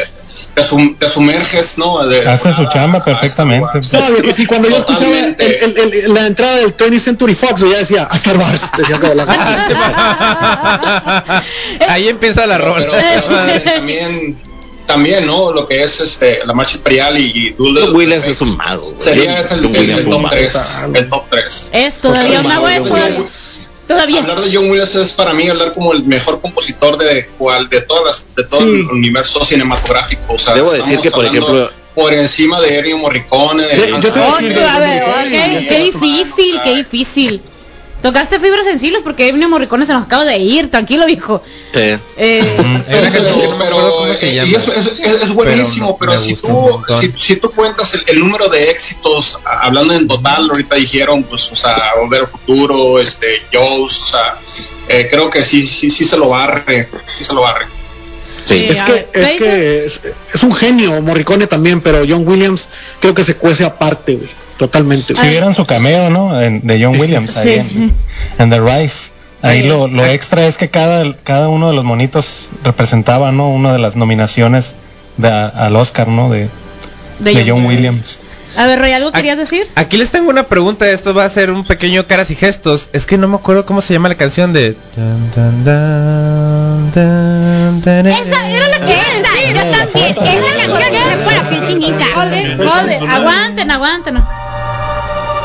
te, sum- te sumerges, ¿no? De- Hace su chamba perfectamente. No, viejo, sí, cuando yo escuchaba el- Totalmente. el- el- la entrada del 20th Century Fox, yo ya decía, a Star Wars. Decía como la- Ahí empieza la rola. pero también, también, también, ¿no? Lo que es este, la marcha imperial y, y es un mago. Sería ese el, top mago. 3. El top 3. Es todavía una buena. Todavía. Hablar de John Williams es para mí hablar como el mejor compositor de cual de todas las, de todo Sí. el universo cinematográfico. O sea, Debo estamos decir que, por ejemplo- por encima de Ennio Morricone, de Yo- yo te voy a decir- ver, Ay, qué, difícil, qué difícil. Tocaste fibras sensibles porque Ennio Morricone se nos acaba de ir, tranquilo viejo. Sí. Eh, eh, llama. y eso es, buenísimo, Pero si, tú, si, si tú cuentas el, el número de éxitos, a- hablando en total, ahorita dijeron, pues, o sea, Volver al Futuro, este, Jaws, o sea, eh, creo que sí, sí, sí se lo barre, sí se lo barre. Sí. Es que, ver, ¿qué es, que es, es un genio, Morricone también, pero John Williams creo que se cuece aparte, güey. Totalmente. Si güey. vieran su cameo, ¿no? En- de John Williams ahí Sí. en, en The Rise. Ahí lo, lo extra es que cada, cada uno de los monitos representaba, ¿no? Una de las nominaciones de, al Oscar, ¿no? De, de John Williams. A ver, Roy, ¿algo querías decir? Aquí les tengo una pregunta. Esto va a ser un pequeño caras y gestos. Es que no me acuerdo cómo se llama la canción de. Esa era la que era, sí, yo también. Esa canción chinita. Joder, joder, aguanten, aguanten.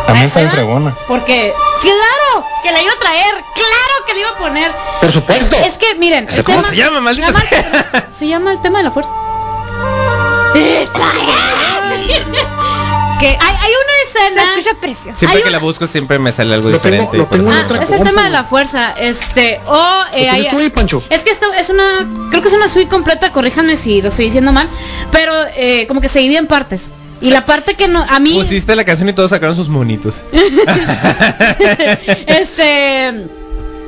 También fregona. Porque, claro, que la iba a traer, claro que la iba a poner. Por supuesto. Es que, miren, el ¿Cómo tema- se llama, maldita se llama, sea? se llama el tema de la fuerza. que hay, hay una Se escena. escucha precioso. Siempre Hay que una- la busco siempre me sale algo Lo tengo- diferente. lo tengo en Ah, otra es el tema de la fuerza, este, o eh, ¿Lo tienes hay- tú ahí, Pancho? es que esto es una, creo que es una suite completa, corríjanme si lo estoy diciendo mal, pero eh, como que se divide en partes. Y la parte que no, a mí, Pusiste la canción y todos sacaron sus monitos. este,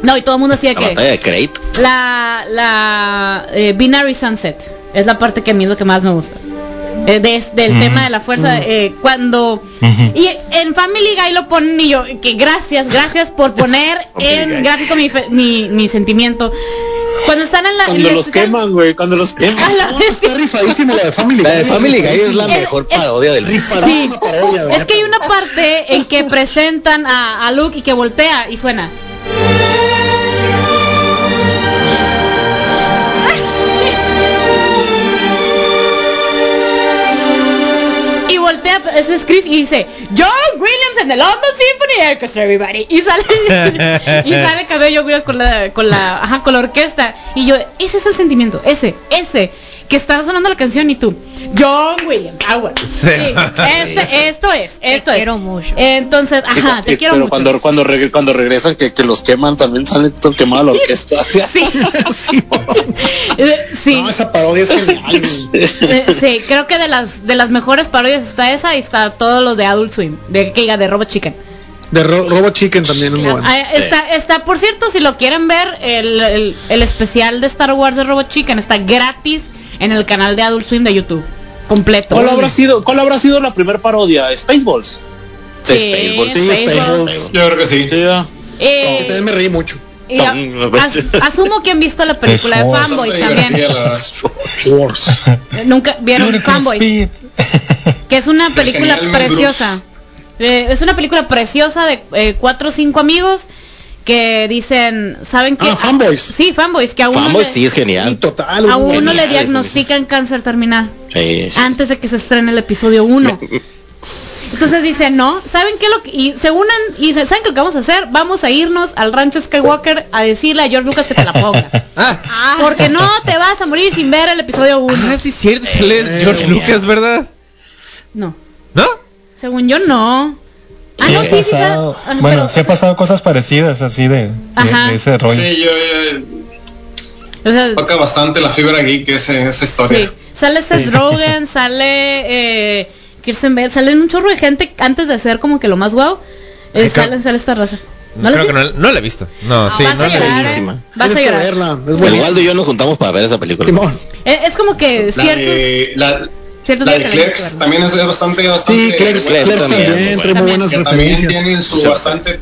no, y todo el mundo decía La que batalla de Crate. la, la eh, Binary Sunset es la parte que a mí es lo que más me gusta. Eh, de- del Mm. tema de la fuerza, eh, cuando... Y en Family Guy lo ponen y yo, que gracias, gracias por poner en Guy. gráfico mi, fe- mi, mi sentimiento. Cuando están en la... Cuando los queman, güey, cuando los queman. A la No, vez. está rifadísimo la de Family La de Family Guy es la mejor es- parodia del Rifadísima parodia, güey. Es que hay una parte en que presentan a, a Luke y que voltea y suena. Ese es Chris y dice, John Williams en the London Symphony Orchestra, everybody. Y sale, y sale cabello Williams con la, con la, ajá, con la orquesta. Y yo, ese es el sentimiento, ese, ese, que está sonando la canción y tú, John Williams, agua. Sí, este- esto es, esto es. quiero mucho. Entonces, ajá, te Eh, quiero pero mucho. cuando cuando reg- cuando regresan que, que los queman también sale todo quemado la orquesta. Sí, Sí, sí. No, esa parodia es genial. Eh, sí, creo que de las de las mejores parodias está esa y está todos los de Adult Swim, de que diga de Robot Chicken. De Ro- Robot Chicken también es muy bueno. Ah, está, está, por cierto, si lo quieren ver, el, el, el especial de Star Wars de Robot Chicken está gratis en el canal de Adult Swim de YouTube. Completo. ¿Cuál habrá sido cuál habrá sido la primera parodia? Spaceballs. Sí, Spaceballs. Sí, Spaceballs. Spaceballs. Yo creo que sí. Sí, ah. Eh, También me reí mucho. y a- as- asumo que han visto la película de Bastante también. Wars. Nunca vieron. Speed. que es una película preciosa. Eh, es una película preciosa de eh, cuatro o cinco amigos que dicen, ¿saben qué? Ah, Fanboys. Sí, fanboys, que a uno, le, sí es Y genial. total. a uno le diagnostican cáncer terminal Sí, sí. antes de que se estrene el episodio 1. Entonces dicen, no, ¿saben qué lo que, y se unen y dicen, ¿saben qué lo que vamos a hacer? Vamos a irnos al rancho Skywalker a decirle a George Lucas que te la ponga. Ah, Porque no te vas a morir sin ver el episodio 1. ah, sí es cierto, sale Eh, George. Lucas, ¿verdad? No, ¿No? según yo no. Ah, Sí no, ha sí, sí, pasado- ah, bueno, pero- sí ha pasado cosas parecidas así de, de- Ajá. de ese rollo. Sí, yo, yo- o sea, toca bastante la fibra geek ese, esa Sí, historia. sale Seth Rogen, sale eh, Kirsten Bell, salen un chorro de gente antes de ser como que lo más guau. Eh, Ay, sale, sale esta raza. ¿No Creo que no, no la he visto. No, sí, vas no a la he visto. eh. Vas a llorar. verla. Es El buenísima. Waldo y yo nos juntamos para ver esa película. Simón. Eh, es como que La ciertos, de, la, ciertos la de que Clerks también es bastante, bastante Sí, Clerks, Clerks también, también, muy trae muy buena. buenas que también referencias. tienen su bastante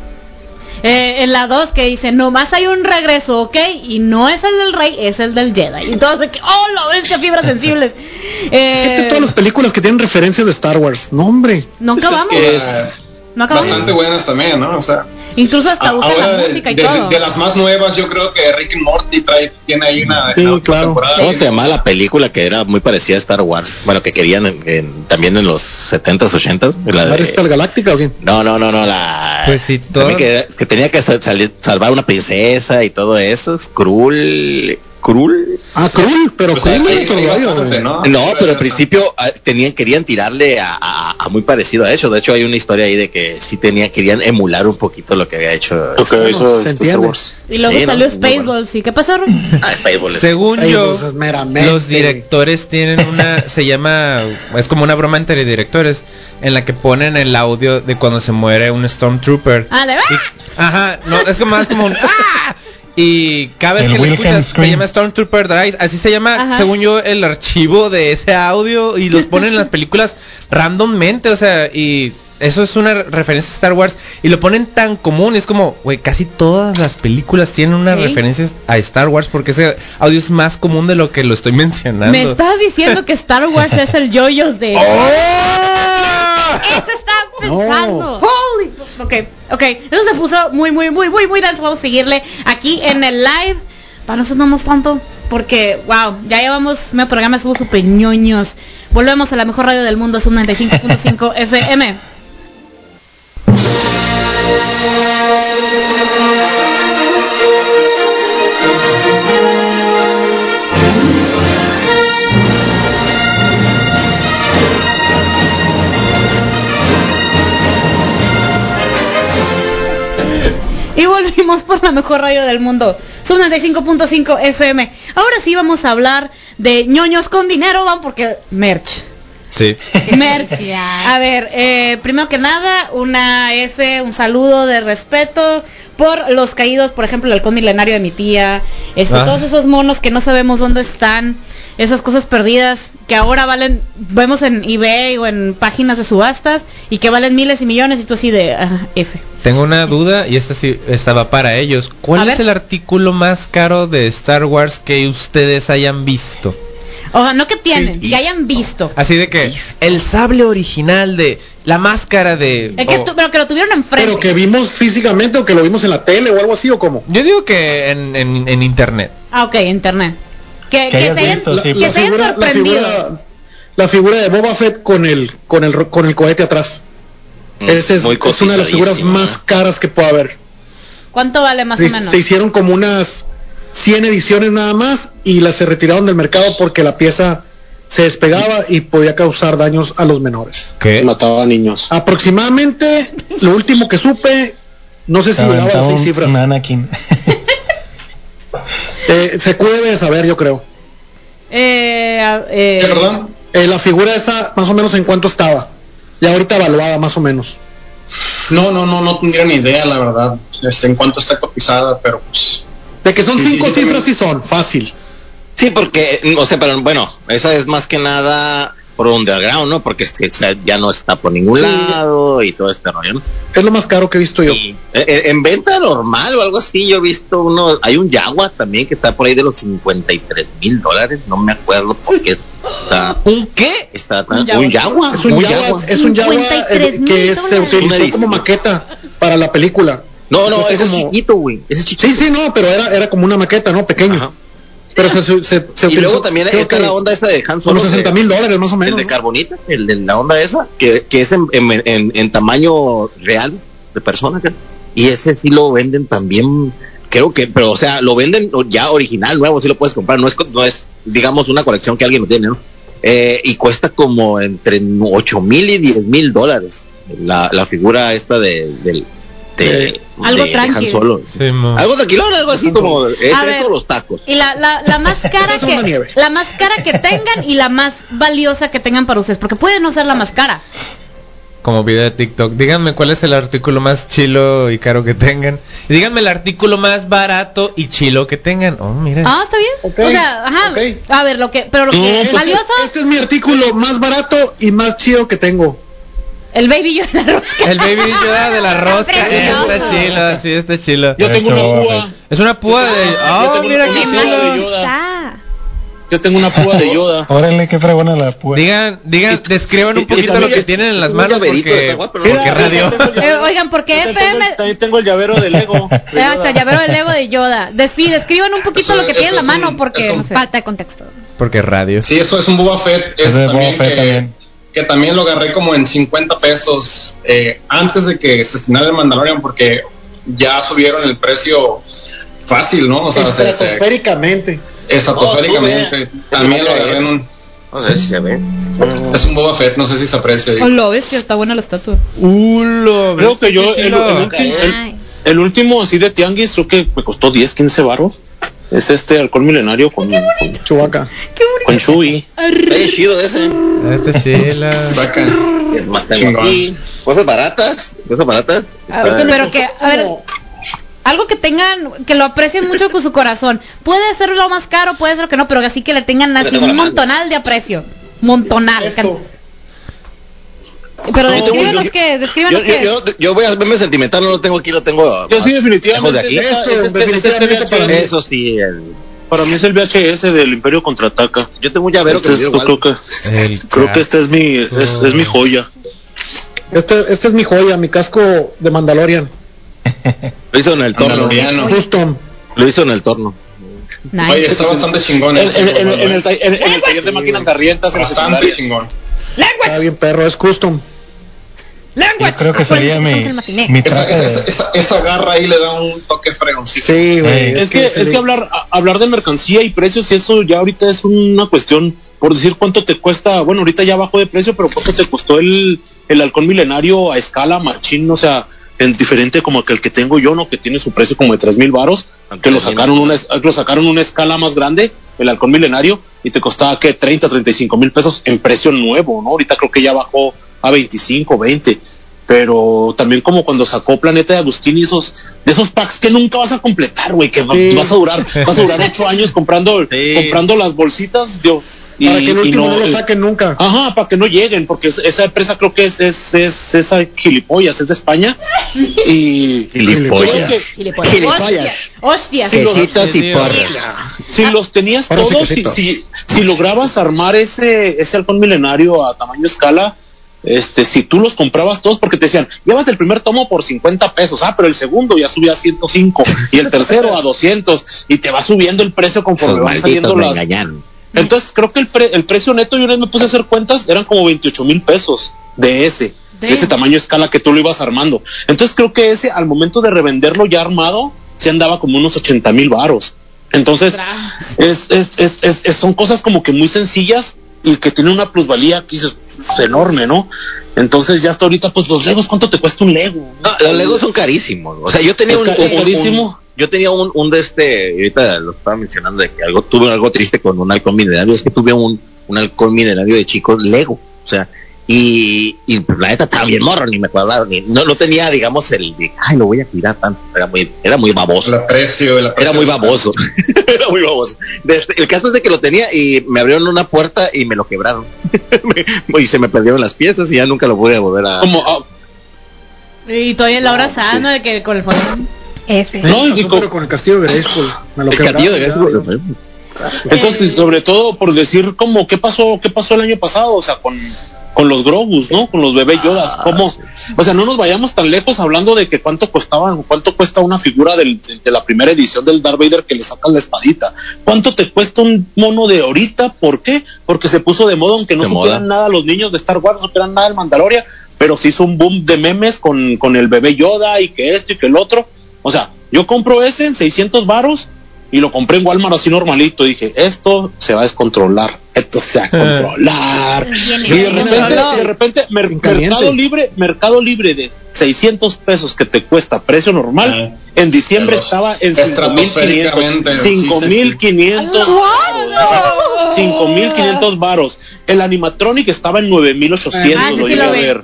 Eh, en la 2 que dice, nomás hay un regreso, ¿ok? Y no es el del rey, es el del Jedi. Y todos de que, oh, la bestia, fibras sensibles. Eh, todas las películas que tienen referencias de Star Wars. No, hombre. no Pues es acabamos. que es no acabamos. bastante buenas también, ¿no? O sea, Incluso hasta a- usan ahora la de, música y de- todo. de las más nuevas, yo creo que Rick and Morty trae, tiene ahí una, Sí, una claro. temporada. ¿Cómo se llamaba la película que era muy parecida a Star Wars? Bueno, que querían en- en- también en los 70s, 80s. La de- ¿Battlestar Galáctica o qué? no, no, no, no, la... Pues sí, todo- que, que tenía que sal- salir- salvar a una princesa y todo eso. Es cruel. ¿Cruel? Ah, Cruel, pero Pues Cruel ahí- no ahí bastante. ¿no? No, pero al principio ah, tenían, querían tirarle a, a- a muy parecido a eso. De hecho, hay una historia ahí de que sí tenía, querían emular un poquito lo que había hecho. Lo que Bueno, hizo se Star entiende. Wars. Y luego Sí, ¿no? salió bueno. Spaceballs. ¿Y qué pasó? Ah, Spaceballs. Según yo, es meramente. los directores tienen una, se llama, es como una broma entre directores, en la que ponen el audio de cuando se muere un Stormtrooper. Ah, de Y- ajá, no, es como más como un ¡ah! Y cada vez El que lo escuchas se llama Stormtrooper Dies, así se llama, Ajá. según yo, el archivo de ese audio y los ponen en las películas randommente, o sea, y eso es una referencia a Star Wars y lo ponen tan común, es como, güey, casi todas las películas tienen una Sí. referencia a Star Wars porque ese audio es más común de lo que lo estoy mencionando. Me estás diciendo que Star Wars es el yoyos de... Eso estaba pensando. Holy, ok, ok, eso se puso muy, muy, muy, muy, muy denso. Vamos a seguirle aquí en el live para no sonarnos tanto, porque, wow, ya llevamos, mi programa estuvo super ñoños. Volvemos a la mejor radio del mundo, Sub 95.5 FM. Volvimos por la mejor radio del mundo, Sub 95.5 FM. Ahora sí vamos a hablar de ñoños con dinero, van porque merch. Sí. Merch. A ver, eh, primero que nada, una F, un saludo de respeto por los caídos, por ejemplo, el halcón milenario de mi tía, este, Ah. todos esos monos que no sabemos dónde están, esas cosas perdidas que ahora valen, vemos en eBay o en páginas de subastas y que valen miles y millones y tú así de ah, F. Tengo una duda y esta sí estaba para ellos. ¿Cuál A es ver. el artículo más caro de Star Wars que ustedes hayan visto? O sea, no que tienen, Sí. que hayan visto. Así de que el sable original de la máscara de Es que o- tu- pero que lo tuvieron enfrente. Pero que vimos físicamente o que lo vimos en la tele o algo así o cómo. Yo digo que en, en- en internet. Ah, ok, internet. Que, Que que hayas te hayan, visto, sí, que te hayan la sorprendido. figura, la figura de Boba Fett con el con el ro- con el cohete atrás. Mm, Esa es, una de las figuras más caras que puede haber. ¿Cuánto vale más Se, o menos? se hicieron como unas 100 ediciones nada más y las se retiraron del mercado porque la pieza se despegaba y podía causar daños a los menores. ¿Qué? Mataba a niños. Aproximadamente, lo último que supe, no sé si Se llegaba a seis cifras. Anakin. Eh, se debe de saber, yo creo. Eh, eh, ¿Qué, perdón? Eh, la figura esa, más o menos en cuánto estaba. Y ahorita evaluada, más o menos. No, no, no, no tendría ni idea, la verdad, este, en cuánto está cotizada, pero pues... De que son Sí, cinco sí, cifras, sí son, fácil. Sí, porque, o sea, pero bueno, esa es más que nada por underground, ¿no? Porque este, o sea, ya no está por ningún Sí. lado y todo este rollo, ¿no? Es lo más caro que he visto yo. Y, eh, eh, en venta normal o algo así, yo he visto uno, hay un Jaguar también que está por ahí de los 53 mil dólares, no me acuerdo por qué está, ¿Un qué? está tan, Un Jaguar, Es un Jaguar. es un Jaguar eh, 53 que se dólares. utilizó como maqueta para la película. No, no, ese es como- chiquito, güey, ese es chiquito. Sí, sí, no, pero era, era como una maqueta, ¿no? Pequeño. Pero se, se, se Y utilizó, luego también está la onda esta de Han Solo. Unos 60 de- mil dólares, más o menos. El de carbonita, el de la onda esa, que, que es en, en, en- en tamaño real de persona. creo. Y ese sí lo venden también, creo que, pero o sea, lo venden ya original, nuevo, sí lo puedes comprar, no es, no es digamos, una colección que alguien lo tiene, ¿no? Eh, y cuesta como entre 8 mil y 10 mil dólares la, la figura esta de, del de, Eh, algo de- de tranqui. Han Solo. Sí. Algo tranquilo, algo así como, es A ver. eso los tacos. Y la, la, la más cara Es que la más cara que tengan y la más valiosa que tengan para ustedes, porque puede no ser la más cara. Como video de TikTok. Díganme cuál es el artículo más chilo y caro que tengan. Y díganme el artículo más barato y chilo que tengan. Oh, miren. Ah, está bien. O sea, ajá. A ver, lo que pero lo que es Este, valioso este es mi artículo más barato y más chido que tengo. El Baby Yoda de la rosca. El Baby Yoda de la rosca. Precioso. Está chilo, sí, está chilo. Yo tengo una púa. Es una púa de. Yo Ah, tengo mira una qué púa chilo. de Yoda. Está. Yo tengo una púa de Yoda. Órale, qué fregona la púa. Digan, digan, describan un poquito también lo que tienen en las manos porque, porque Mira, radio. Eh, oigan, ¿por qué también tengo el- FM? También tengo el llavero de Lego. Eh, el llavero del Lego de Yoda. De, sí, describan un poquito Eso- lo que tiene en la mano porque es un no sé. Falta de contexto. Porque radio. Sí, eso es un Boba Fett. Es Es de también, Boba Fett que, también. lo agarré como en 50 pesos eh, antes de que se estrenara el Mandalorian porque ya subieron el precio fácil, ¿no? O sea, se- se- Estratosféricamente. estratosféricamente. Oh, también lo sube. agarré en un... No sé si se ve. Es un Boba Fett, no sé si se aprecia. Oh, lo ves que está buena la estatua. Ulo, Creo que yo, el, último así de Tianguis, creo que me costó 10, 15 baros. Es este alcohol milenario con, con, Chubaca. con. Está chido ese. Este chila. Saca. ¿Qué más tengo Chingón. aquí? Cosas baratas. Cosas baratas. A ver, pero que, a ver, algo que tengan, que lo aprecien mucho con su corazón. Puede ser lo más caro, puede ser lo que no, pero así que le tengan así un montonal de aprecio. Montonal. Esto. Pero descríbenos yo- que, Yo, descríbenos yo, que. yo, yo voy a verme sentimental, no lo tengo aquí, lo tengo. Yo sí, definitivamente. de aquí. es esta- Esto, es este- es este definitivamente para mí. Eso sí, el- Para mí es el VHS del Imperio Contraataca. yo tengo un llavero Este que es- me dio creo que creo que este es mi es, es mi joya. Este, este es mi joya, mi casco de Mandalorian. Lo hizo en el torno. Mandaloriano. Custom. Lo hizo en el torno. Nice. Oye, está bastante chingón. En, ese, en- en- güey, en el, ta- en- en el taller de máquinas garrientas en la Bastante chingón. Está bien perro, es custom. Yo creo que sería mi, mi Esa, traje esa, de... esa, esa garra ahí le da un toque fregoncísimo. Sí, güey. Ey. Es que, es que hablar, a- hablar de mercancía y precios y eso ya ahorita es una cuestión, por decir cuánto te cuesta, bueno, ahorita ya bajó de precio, pero cuánto te costó el, el halcón milenario a escala machín, o sea, en diferente como que el que tengo yo, ¿no? Que tiene su precio como de tres mil varos, que lo sacaron una, lo sacaron una escala más grande, el halcón milenario, y te costaba que 30, 35 mil pesos en precio nuevo, ¿no? Ahorita creo que ya bajó a 25, 20 pero también como cuando sacó Planeta de Agustín y esos de esos packs que nunca vas a completar, güey, que va- Sí. vas a durar, vas a durar ocho años comprando, Sí. comprando las bolsitas, yo, y, Para que el último no, lo eh, saquen nunca. Ajá, para que no lleguen, porque es- esa empresa creo que es, es, es esa gilipollas, es de España. Y Gilipollas. que Gilipollas. Gilipollas. Hostia. hostia. Sí, lo- Quesitos y Sí, porras. si los tenías todos, si, si, si lograbas armar ese, ese halcón milenario a tamaño escala, este, si tú los comprabas todos, porque te decían, llevas el primer tomo por 50 pesos, ah, pero el segundo ya subía a 105 y el tercero a 200 y te va subiendo el precio conforme Esos van saliendo las. engañaron. Entonces creo que el, pre- el precio neto, yo una vez me puse a hacer cuentas, eran como 28 mil pesos de ese, de ese tamaño escala que tú lo ibas armando. Entonces creo que ese, al momento de revenderlo ya armado, se andaba como unos 80 mil varos. Entonces, es, es, es, es- es- son cosas como que muy sencillas y que tienen una plusvalía que dices, es enorme, ¿no? Entonces ya hasta ahorita, pues los Legos, ¿cuánto te cuesta un Lego? No, los Legos son carísimos. O sea, yo tenía Es un, es carísimo. un- yo tenía un, un de este, ahorita lo estaba mencionando de que algo tuve algo triste con un halcón milenario, es que tuve un, un halcón milenario de chicos Lego, o sea, y, y pues, la neta estaba bien morro, ni me acordaba, ni, no, no tenía, digamos, el de, ay, lo voy a tirar tanto, era muy, era muy baboso. El aprecio, el aprecio. Era muy baboso. Era muy baboso. Desde- el caso es de que lo tenía y me abrieron una puerta y me lo quebraron. Me- y se me perdieron las piezas y ya nunca lo pude volver a. Como, ah, Y todavía la hora sana sí. de que con el fondo. F. no, y Pasó, co- pero con el castillo de Grayskull. Me lo el castillo de Grayskull. ya. Entonces, sobre todo por decir como qué pasó, qué pasó el año pasado, o sea, con, con los Grogus, ¿no? Con los bebés Yodas, Ah, cómo, o sea, no nos vayamos tan lejos hablando de que cuánto costaban, cuánto cuesta una figura del- de, de la primera edición del Darth Vader que le sacan la espadita, cuánto te cuesta un mono de ahorita, ¿por qué? Porque se puso de moda, aunque no supieran moda. nada los niños de Star Wars, no supieran nada del Mandalorian, pero se hizo un boom de memes con, con el bebé Yoda y que esto y que el otro, o sea, yo compro ese en 600 varos y lo compré en Walmart así normalito. Dije, esto se va a descontrolar, esto se va a controlar. Y de repente, de repente, mer- En caliente. Mercado Libre, Mercado Libre de 600 pesos que te cuesta precio normal, Ah. en diciembre estaba en 5500. estratosféricamente, sí, 5500 5500 varos. El animatronic estaba en 9800, Ah, sí, lo sí llegué lo a vi. ver.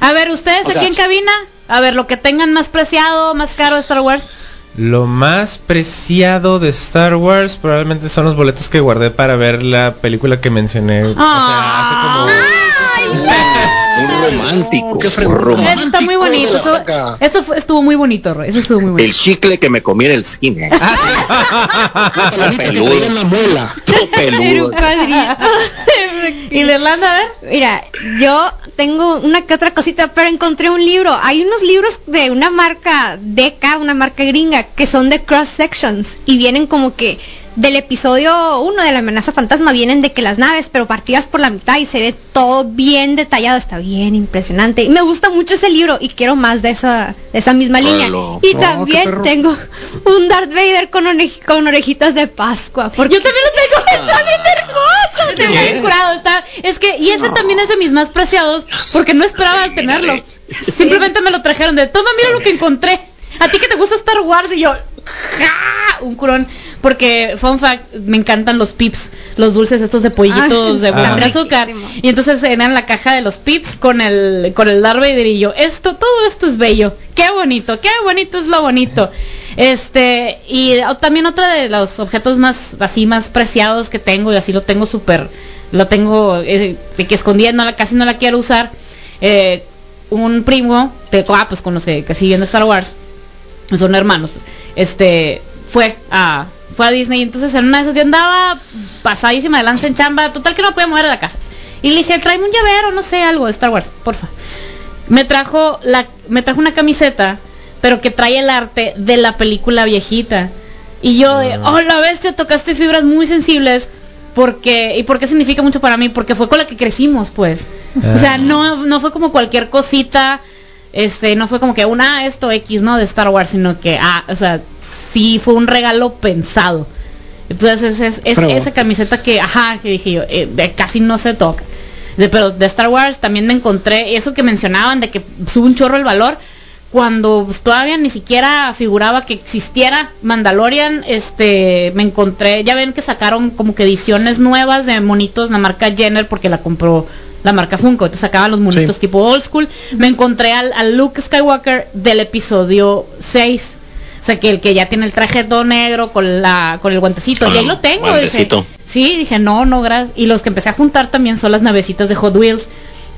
A ver, ustedes O aquí sea- en cabina, a ver, lo que tengan más preciado, más caro de Star Wars. Lo más preciado de Star Wars probablemente son los boletos que guardé para ver la película que mencioné. O sea, hace como... Romántico. qué fregón. romántico Está muy bonito. esto fue- estuvo muy bonito, Roy. Eso estuvo muy bonito. El chicle que me comí en el cine. Que peludo. traía en la muela. Todo peludo. Y la Irlanda, a ver. Mira, yo tengo una que otra cosita, pero encontré un libro. Hay unos libros de una marca DK, una marca gringa, que son de cross sections y vienen como que del episodio 1 de la amenaza fantasma vienen de que las naves, pero partidas por la mitad y se ve todo bien detallado, está bien impresionante. Y me gusta mucho ese libro y quiero más de esa, de esa misma línea. Y Oh, también tengo un Darth Vader con, orej- con orejitas de Pascua. Porque Yo también lo tengo. Está bien hermoso. Está bien curado. Está, es que, y ese también es de mis más preciados porque no esperaba Sí, tenerlo. Simplemente me lo trajeron de, toma, mira lo que encontré. A ti que te gusta Star Wars y yo, ¡ja! un curón. Porque, fun fact, me encantan los pips, los dulces estos de pollitos Ah, de buen azúcar. Y entonces eran la caja de los pips con el, con el Darth Vader y yo, esto, todo esto es bello. Qué bonito, qué bonito es lo bonito. Este, y o- también otro de los objetos más, así más preciados que tengo, y así lo tengo súper, lo tengo, eh, que escondía, no la, casi no la quiero usar. Eh, un primo, de, ah, pues con los que, que siguen Star Wars, son hermanos, pues, este, fue a, fue a Disney, entonces en una de esas yo andaba pasadísima de lanza en chamba, total que no podía mover de la casa. Y le dije, tráeme un llavero, no sé, algo de Star Wars, porfa. Me trajo la, me trajo una camiseta, pero que trae el arte de la película viejita. Y yo, de, oh la bestia, tocaste fibras muy sensibles. Porque, ¿y por qué significa mucho para mí? Porque fue con la que crecimos, pues. O sea, no, no fue como cualquier cosita, este, no fue como que una esto X, ¿no? De Star Wars, sino que, ah, o sea, sí fue un regalo pensado. Entonces es, es, esa camiseta que, ajá, que dije yo, eh, de- casi no se toca. De, pero de Star Wars también me encontré eso que mencionaban de que sube un chorro el valor cuando pues, todavía ni siquiera figuraba que existiera Mandalorian, este, me encontré, ya ven que sacaron como que ediciones nuevas de monitos la marca Jenner porque la compró la marca Funko, entonces sacaban los monitos Sí. tipo old school, me encontré al, al Luke Skywalker del episodio 6. O sea, que el que ya tiene el traje todo negro con la con el guantecito, y ahí lo tengo, dije. Sí, dije, no, no, gracias. Y los que empecé a juntar también son las navecitas de Hot Wheels,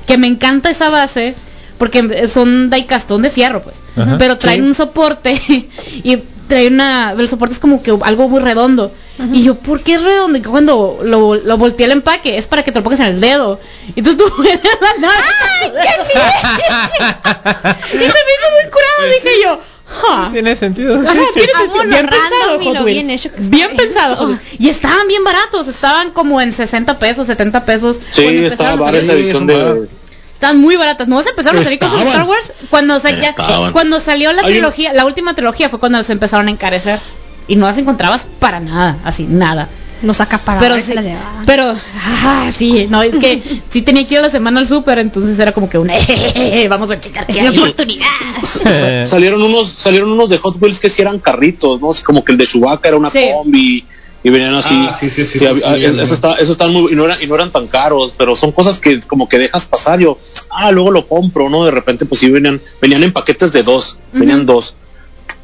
que me encanta esa base, porque son diecastón de fierro, pues. Ajá. Pero traen Sí. un soporte y trae una, el soporte es como que algo muy redondo. Y yo, ¿por qué es redondo? Y cuando lo, lo volteé el empaque, es para que te lo pongas en el dedo. Y entonces tú ves la nave. y se me hizo muy curado, dije yo. "Ja". Tiene sentido. Ajá, tiene Amo sentido. lo Bien pensado, y Hot lo Wheels. bien hecho que está Bien eso. pensado, Hot Wheels. Y estaban bien baratos, estaban como en 60 pesos, 70 pesos. Sí, estaba barata esa edición de... Estaban muy baratas. No se empezaron a salir cosas de Star. Wars cuando, o sea, ya- Estaban. cuando salió la trilogía, la última trilogía fue cuando se empezaron a encarecer. Y no las encontrabas para nada, así, nada. Los acaparaba Pero y sí, se llevaban. pero, ah, sí, no, es que sí tenía que ir a la semana al súper, entonces era como que un, vamos a checar qué Es mi hay". oportunidad. Eh, salieron unos salieron unos de Hot Wheels que sí eran carritos, ¿no? Así como que el de Chewbacca era una Sí. combi y venían así. Ah, sí, sí, sí, sí, sí, eso está eso están muy y no eran y no eran tan caros, pero son cosas que como que dejas pasar yo, ah, luego lo compro, ¿no? De repente pues sí venían venían en paquetes de dos, venían dos.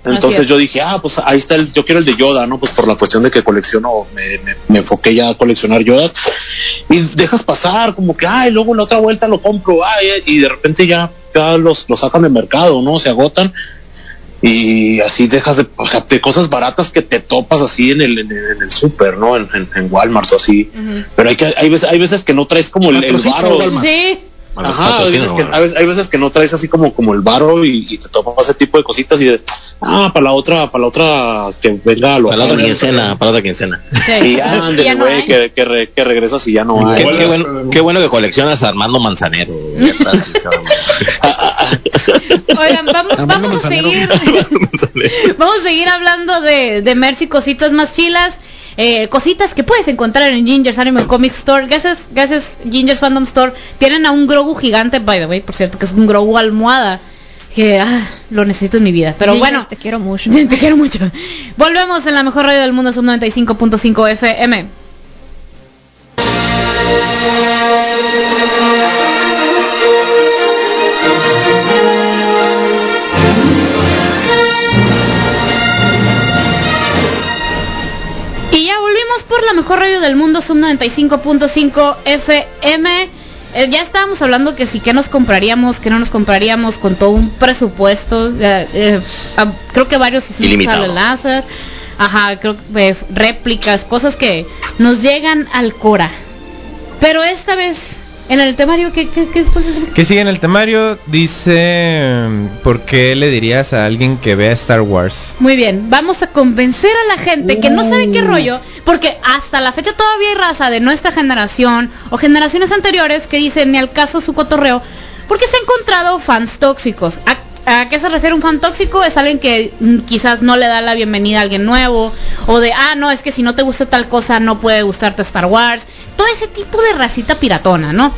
Entonces es. yo dije, ah, pues ahí está el, yo quiero el de Yoda, ¿no? Pues por la cuestión de que colecciono, me, me, me enfoqué ya a coleccionar Yodas. Y dejas pasar, como que, ay, luego en la otra vuelta lo compro, ay, y de repente ya, ya los, los sacan del mercado, ¿no? Se agotan. Y así dejas de, o sea, de cosas baratas que te topas así en el, en el, en el súper, ¿no? En, en, en Walmart o así. Pero hay que, hay veces, hay veces que no traes como el, el. Sí, Ajá, hay veces, que, hay veces- hay veces que no traes así como, como el varo y, y te topas ese tipo de cositas y de, ah, para la otra, para la otra que venga lo Para la otra quincena, para la otra quincena. sí. Y Ya ándale, no güey, hay. que, que, re- que regresas y ya no Qué, hay. Hola, qué bueno, qué bueno que coleccionas a Armando Manzanero. Oigan, vamos, vamos a seguir. Vamos a seguir hablando de, de merch y cositas más chilas. Eh, cositas que puedes encontrar en Ginger's Animal Comic Store. Gracias, gracias Ginger's Fandom Store. Tienen a un Grogu gigante, by the way, por cierto, que es un Grogu almohada. Que ah, lo necesito en mi vida. Pero Gingers, bueno, te quiero mucho. te quiero mucho. Volvemos en la mejor radio del mundo, sub 95.5 FM. Mejor radio del mundo, sub 95.5 FM. eh, ya estábamos hablando que sí, que nos compraríamos, que no nos compraríamos con todo un presupuesto. eh, creo que varios hicimos Ilimitado. láser. Ajá, creo que eh, réplicas, cosas que nos llegan al Cora. Pero esta vez, en el temario, ¿qué, qué, qué sigue en el temario, dice, ¿por qué le dirías a alguien que vea Star Wars? Muy bien, vamos a convencer a la gente que no sabe qué rollo, porque hasta la fecha todavía hay raza de nuestra generación o generaciones anteriores que dicen ni al caso su cotorreo, porque se han encontrado fans tóxicos. ¿A, a qué se refiere un fan tóxico? Es alguien que mm, quizás no le da la bienvenida a alguien nuevo, o de, ah, no, es que si no te gusta tal cosa no puede gustarte Star Wars. Todo ese tipo de racita piratona, ¿no?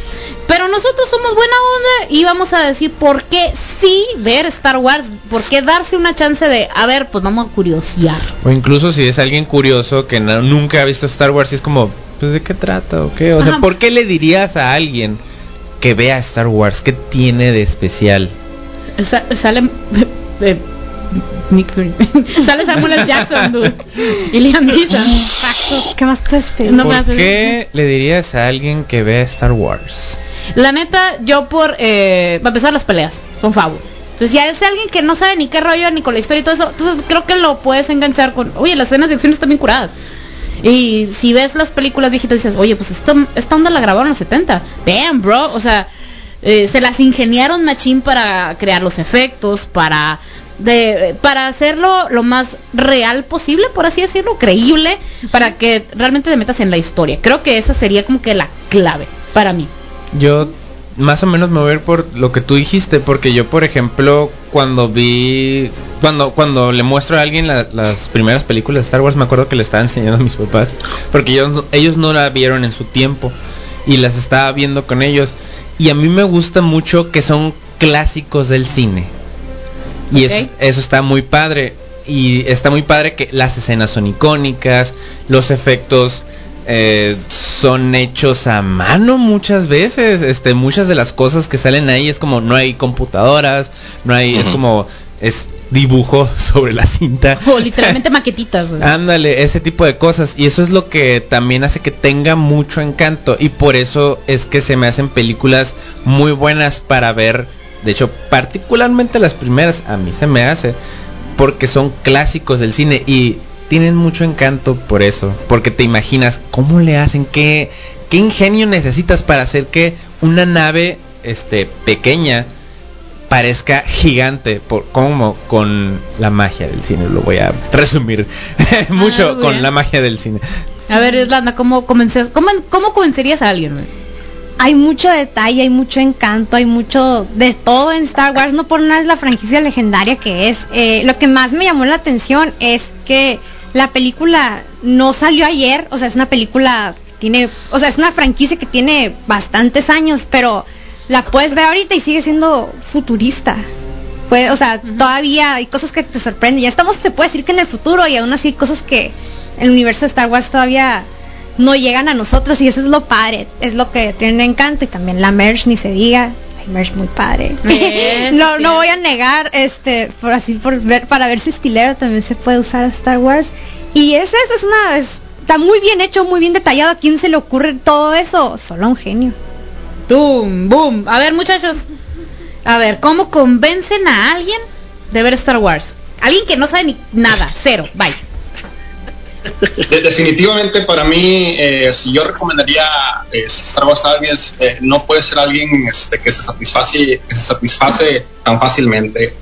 Pero nosotros somos buena onda y vamos a decir por qué sí ver Star Wars, por qué darse una chance de, a ver, pues vamos a curiosear. O incluso si es alguien curioso que no- nunca ha visto Star Wars y es como, pues de qué trata o qué? O sea. ¿por qué le dirías a alguien que vea Star Wars? ¿Qué tiene de especial? Sa- sale eh, Nick Fury. sale Samuel L. Jackson, dude. Y Liam Neeson. Exacto. ¿Qué más puedes pedir? No me ¿Por haces- qué le dirías a alguien que vea Star Wars? La neta, yo por, eh, para empezar las peleas, son favor. Entonces, si es alguien que no sabe ni qué rollo, ni con la historia y todo eso, entonces creo que lo puedes enganchar con, oye, las escenas de acción están bien curadas. Y si ves las películas viejitas dices, oye, pues esto, esta onda la grabaron en los 70. Damn, bro. O sea, eh, se las ingeniaron machín para crear los efectos, para de para hacerlo lo más real posible, por así decirlo, creíble, para que realmente te metas en la historia. Creo que esa sería como que la clave para mí. Yo más o menos me voy a ir por lo que tú dijiste, porque yo, por ejemplo, cuando vi, cuando cuando le muestro a alguien la- las primeras películas de Star Wars, me acuerdo que le estaba enseñando a mis papás, porque ellos, ellos no la vieron en su tiempo y las estaba viendo con ellos. Y a mí me gusta mucho que son clásicos del cine. Y eso, eso está muy padre. Y está muy padre que las escenas son icónicas, los efectos eh, son hechos a mano muchas veces. Este, muchas de las cosas que salen ahí es como no hay computadoras, no hay, es como es dibujo sobre la cinta. O literalmente maquetitas. güey. Ándale, ese tipo de cosas. Y eso es lo que también hace que tenga mucho encanto. Y por eso es que se me hacen películas muy buenas para ver. De hecho, particularmente las primeras a mí se me hace. Porque son clásicos del cine. Y tienen mucho encanto por eso. Porque te imaginas cómo le hacen, qué, qué ingenio necesitas para hacer que una nave este, pequeña parezca gigante por como con la magia del cine lo voy a resumir mucho Ah, con la magia del cine A ver, Irlanda, ¿cómo, cómo, cómo convencerías a alguien? Hay mucho detalle, hay mucho encanto, hay mucho de todo en Star Wars. No por nada es la franquicia legendaria que es. Eh, lo que más me llamó la atención es que la película no salió ayer. O sea, es una película que tiene, o sea, es una franquicia que tiene bastantes años, pero la puedes ver ahorita y sigue siendo futurista. Pues, o sea, todavía hay cosas que te sorprenden. Ya estamos, se puede decir que en el futuro y aún así hay cosas que el universo de Star Wars todavía no llegan a nosotros y eso es lo padre, es lo que tiene encanto y también la merch ni se diga, hay merch muy padre. No, sí, no voy a negar, este, por así por ver, para ver si estilero también se puede usar Star Wars y es eso, es una, es- está muy bien hecho, muy bien detallado. ¿A quién se le ocurre todo eso? Solo a un genio. Boom, boom. A ver, muchachos. A ver, ¿cómo convencen a alguien de ver Star Wars? Alguien que no sabe ni nada, cero, bye. De- definitivamente para mí, eh, si yo recomendaría eh, Star Wars a alguien, es, eh, no puede ser alguien este, que se satisface, que se satisface tan fácilmente.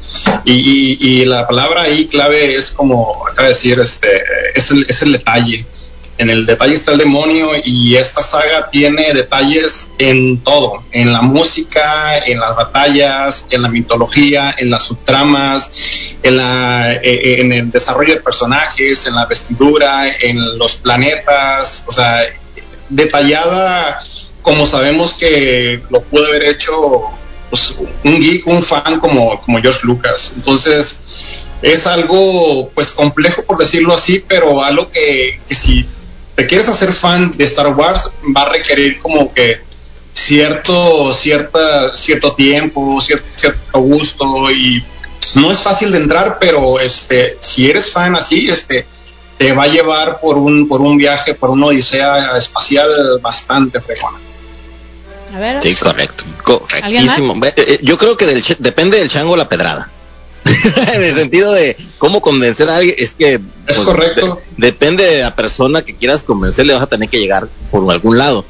Y la palabra ahí clave es como acaba de decir, este, es el, es el detalle. En el detalle está el demonio y esta saga tiene detalles en todo, en la música, en las batallas, en la mitología, en las subtramas, en, la, eh, eh, en el desarrollo de personajes, en la vestidura, en los planetas, o sea, detallada como sabemos que lo pudo haber hecho pues, un geek, un fan como, como George Lucas. Entonces, es algo pues complejo por decirlo así, pero algo que, que si te quieres hacer fan de Star Wars va a requerir como que cierto cierta cierto tiempo cierto, cierto gusto y no es fácil de entrar pero este si eres fan así este te va a llevar por un por un viaje por una odisea espacial bastante fregona A ver. Sí, correcto. Correctísimo. Eh, yo creo que del, depende del chango la pedrada. en el sentido de cómo convencer a alguien, es que es pues, correcto. depende de la persona que quieras convencer, le vas a tener que llegar por algún lado.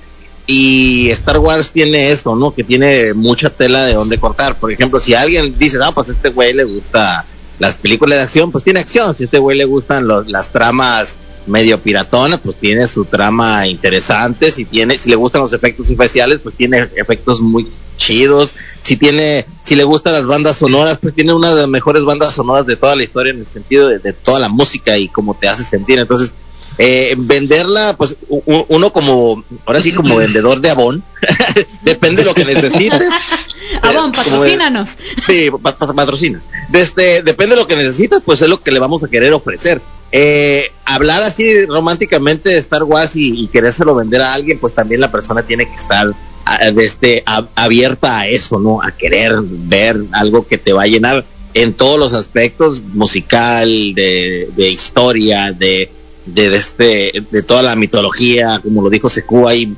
Y Star Wars tiene eso, ¿no? Que tiene mucha tela de dónde cortar. Por ejemplo, si alguien dice, ah, pues a este güey le gusta las películas de acción, pues tiene acción. Si a este güey le gustan las tramas medio piratonas, pues tiene su trama interesante. Si tiene, si le gustan los efectos especiales, pues tiene efectos muy chidos. Si tiene, si le gustan las bandas sonoras, pues tiene una de las mejores bandas sonoras de toda la historia en el sentido de, de toda la música y cómo te hace sentir. Entonces, eh, venderla, pues uno como, ahora sí como vendedor de Avon, depende de lo que necesites. Avon, patrocínanos. sí, patrocina. Desde, depende de lo que necesitas, pues es lo que le vamos a querer ofrecer. Eh, hablar así románticamente de Star Wars y, y, querérselo vender a alguien, pues también la persona tiene que estar este, abierta a eso, ¿no? A querer ver algo que te va a llenar en todos los aspectos, musical, de, de historia, de, de, este, de toda la mitología, como lo dijo Secu, hay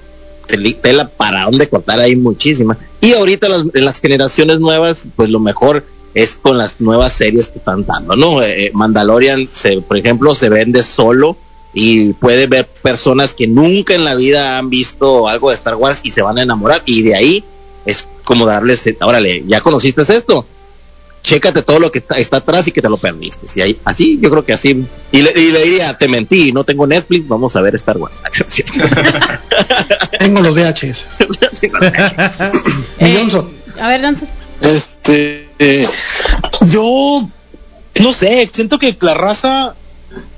tela para donde cortar, hay muchísima. Y ahorita las, las generaciones nuevas, pues lo mejor es con las nuevas series que están dando, ¿no? Eh, eh, Mandalorian, se, por ejemplo, se vende solo y puede ver personas que nunca en la vida han visto algo de Star Wars y se van a enamorar y de ahí es como darles, órale, ya conociste esto, chécate todo lo que está, atrás y que te lo perdiste. Si hay, así, yo creo que así. Y le, diría, te mentí, no tengo Netflix, vamos a ver Star Wars. tengo los VHS. Eh, a ver, Johnson. Este, eh, yo no sé, siento que la raza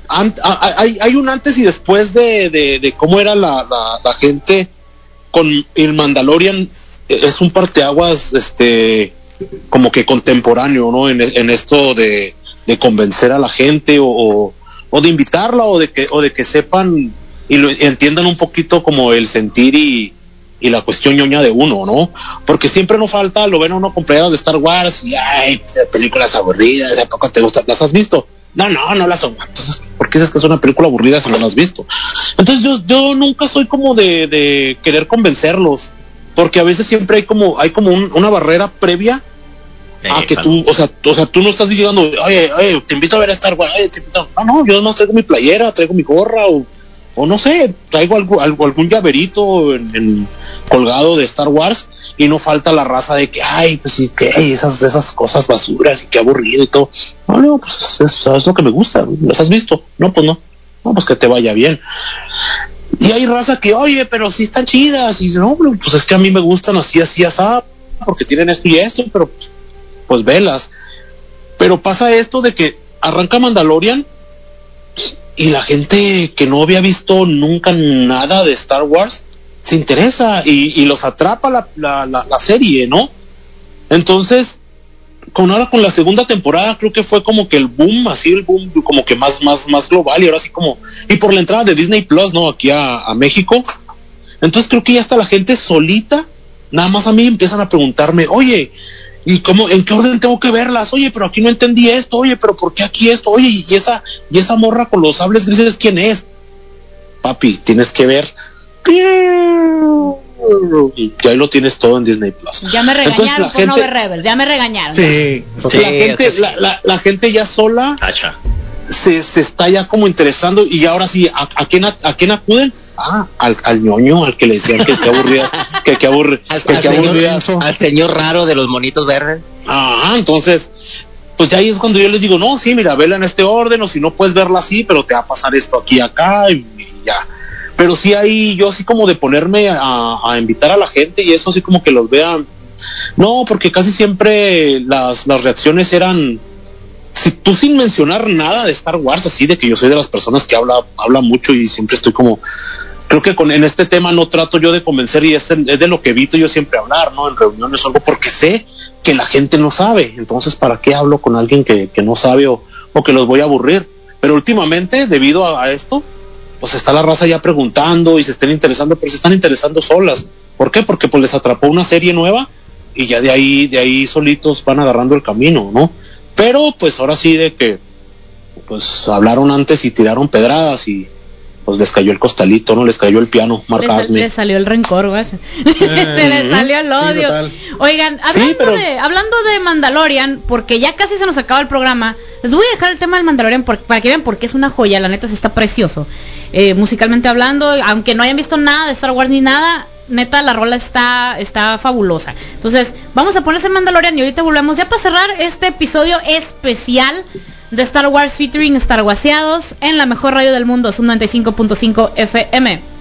hay, hay, un antes y después de, de, cómo era la, la, gente con el Mandalorian. Es un parteaguas, este, como que contemporáneo, ¿no? En, esto de, convencer a la gente o, de invitarla o de que, o de que sepan y lo, entiendan un poquito como el sentir y, la cuestión ñoña de uno, ¿no? Porque siempre no falta, lo ven uno con de Star Wars y ay, películas aburridas, ¿de poco te gustan? ¿Las has visto? No, no, no las son. Entonces, ¿por qué dices que es una película aburrida si no las has visto? Entonces yo, yo nunca soy como de, de querer convencerlos, porque a veces siempre hay como, hay como una barrera previa Ah, que tú, o sea, o sea, tú no estás diciendo, oye, oye, te invito a ver a Star Wars, no, no, yo no traigo mi playera, traigo mi gorra, o, o no sé, traigo algo, algún llaverito en, colgado de Star Wars, y no falta la raza de que, ay, pues sí, que esas, esas cosas basuras y qué aburrido y todo. No, no, pues es lo que me gusta, ¿las has visto? No, pues no, no, pues que te vaya bien. Y hay raza que, oye, pero sí están chidas, y no, pues es que a mí me gustan así, así, así, porque tienen esto y esto, pero pues pues velas. Pero pasa esto de que arranca Mandalorian y la gente que no había visto nunca nada de Star Wars se interesa y, los atrapa la, la, la, serie, ¿no? Entonces, con ahora con la segunda temporada creo que fue como que el boom, así el boom como que más, más, más global y ahora sí como, y por la entrada de Disney Plus, ¿no? Aquí a, a México. Entonces creo que ya está la gente solita, nada más a mí empiezan a preguntarme, oye, y cómo, en qué orden tengo que verlas, oye, pero aquí no entendí esto, oye, pero ¿por qué aquí esto? Oye, y esa, y esa morra con los sables grises, ¿quién es? Papi, tienes que ver. Y ahí lo tienes todo en Disney Plus. Ya me regañaron por no ver Rebels, ya me regañaron. Sí, la, gente, la, gente ya sola se, se, está ya como interesando y ahora sí, ¿a, a, quién, a quién acuden? Ah, al, al ñoño, al que le decían que, que aburridas, que, al, que, señor, al señor raro de los monitos verdes. Ajá, entonces, pues ya ahí es cuando yo les digo, no, sí, mira, vela en este orden, o si no puedes verla así, pero te va a pasar esto aquí acá, y, ya. Pero sí ahí, yo así como de ponerme a, a, invitar a la gente y eso así como que los vean. No, porque casi siempre las, las reacciones eran, si tú sin mencionar nada de Star Wars, así de que yo soy de las personas que habla, habla mucho y siempre estoy como, creo que con, en este tema no trato yo de convencer y es, de lo que evito yo siempre hablar, ¿no? En reuniones o algo, porque sé que la gente no sabe. Entonces, ¿para qué hablo con alguien que, que no sabe o, o, que los voy a aburrir? Pero últimamente, debido a, a, esto, pues está la raza ya preguntando y se están interesando, pero se están interesando solas. ¿Por qué? Porque pues les atrapó una serie nueva y ya de ahí, de ahí solitos van agarrando el camino, ¿no? Pero pues ahora sí de que pues hablaron antes y tiraron pedradas y pues les cayó el costalito, ¿no? Les cayó el piano, Mark Le, sal- le salió el rencor, güey. Se le salió el odio. Oigan, hablando, Sí, pero- de, hablando de Mandalorian, porque ya casi se nos acaba el programa, les voy a dejar el tema del Mandalorian por- para que vean por qué es una joya, la neta se está precioso. Eh, musicalmente hablando, aunque no hayan visto nada de Star Wars ni nada, neta la rola está, está fabulosa. Entonces, vamos a ponerse Mandalorian y ahorita volvemos ya para cerrar este episodio especial de Star Wars featuring Star Warseados en la mejor radio del mundo, Sub 95.5 FM.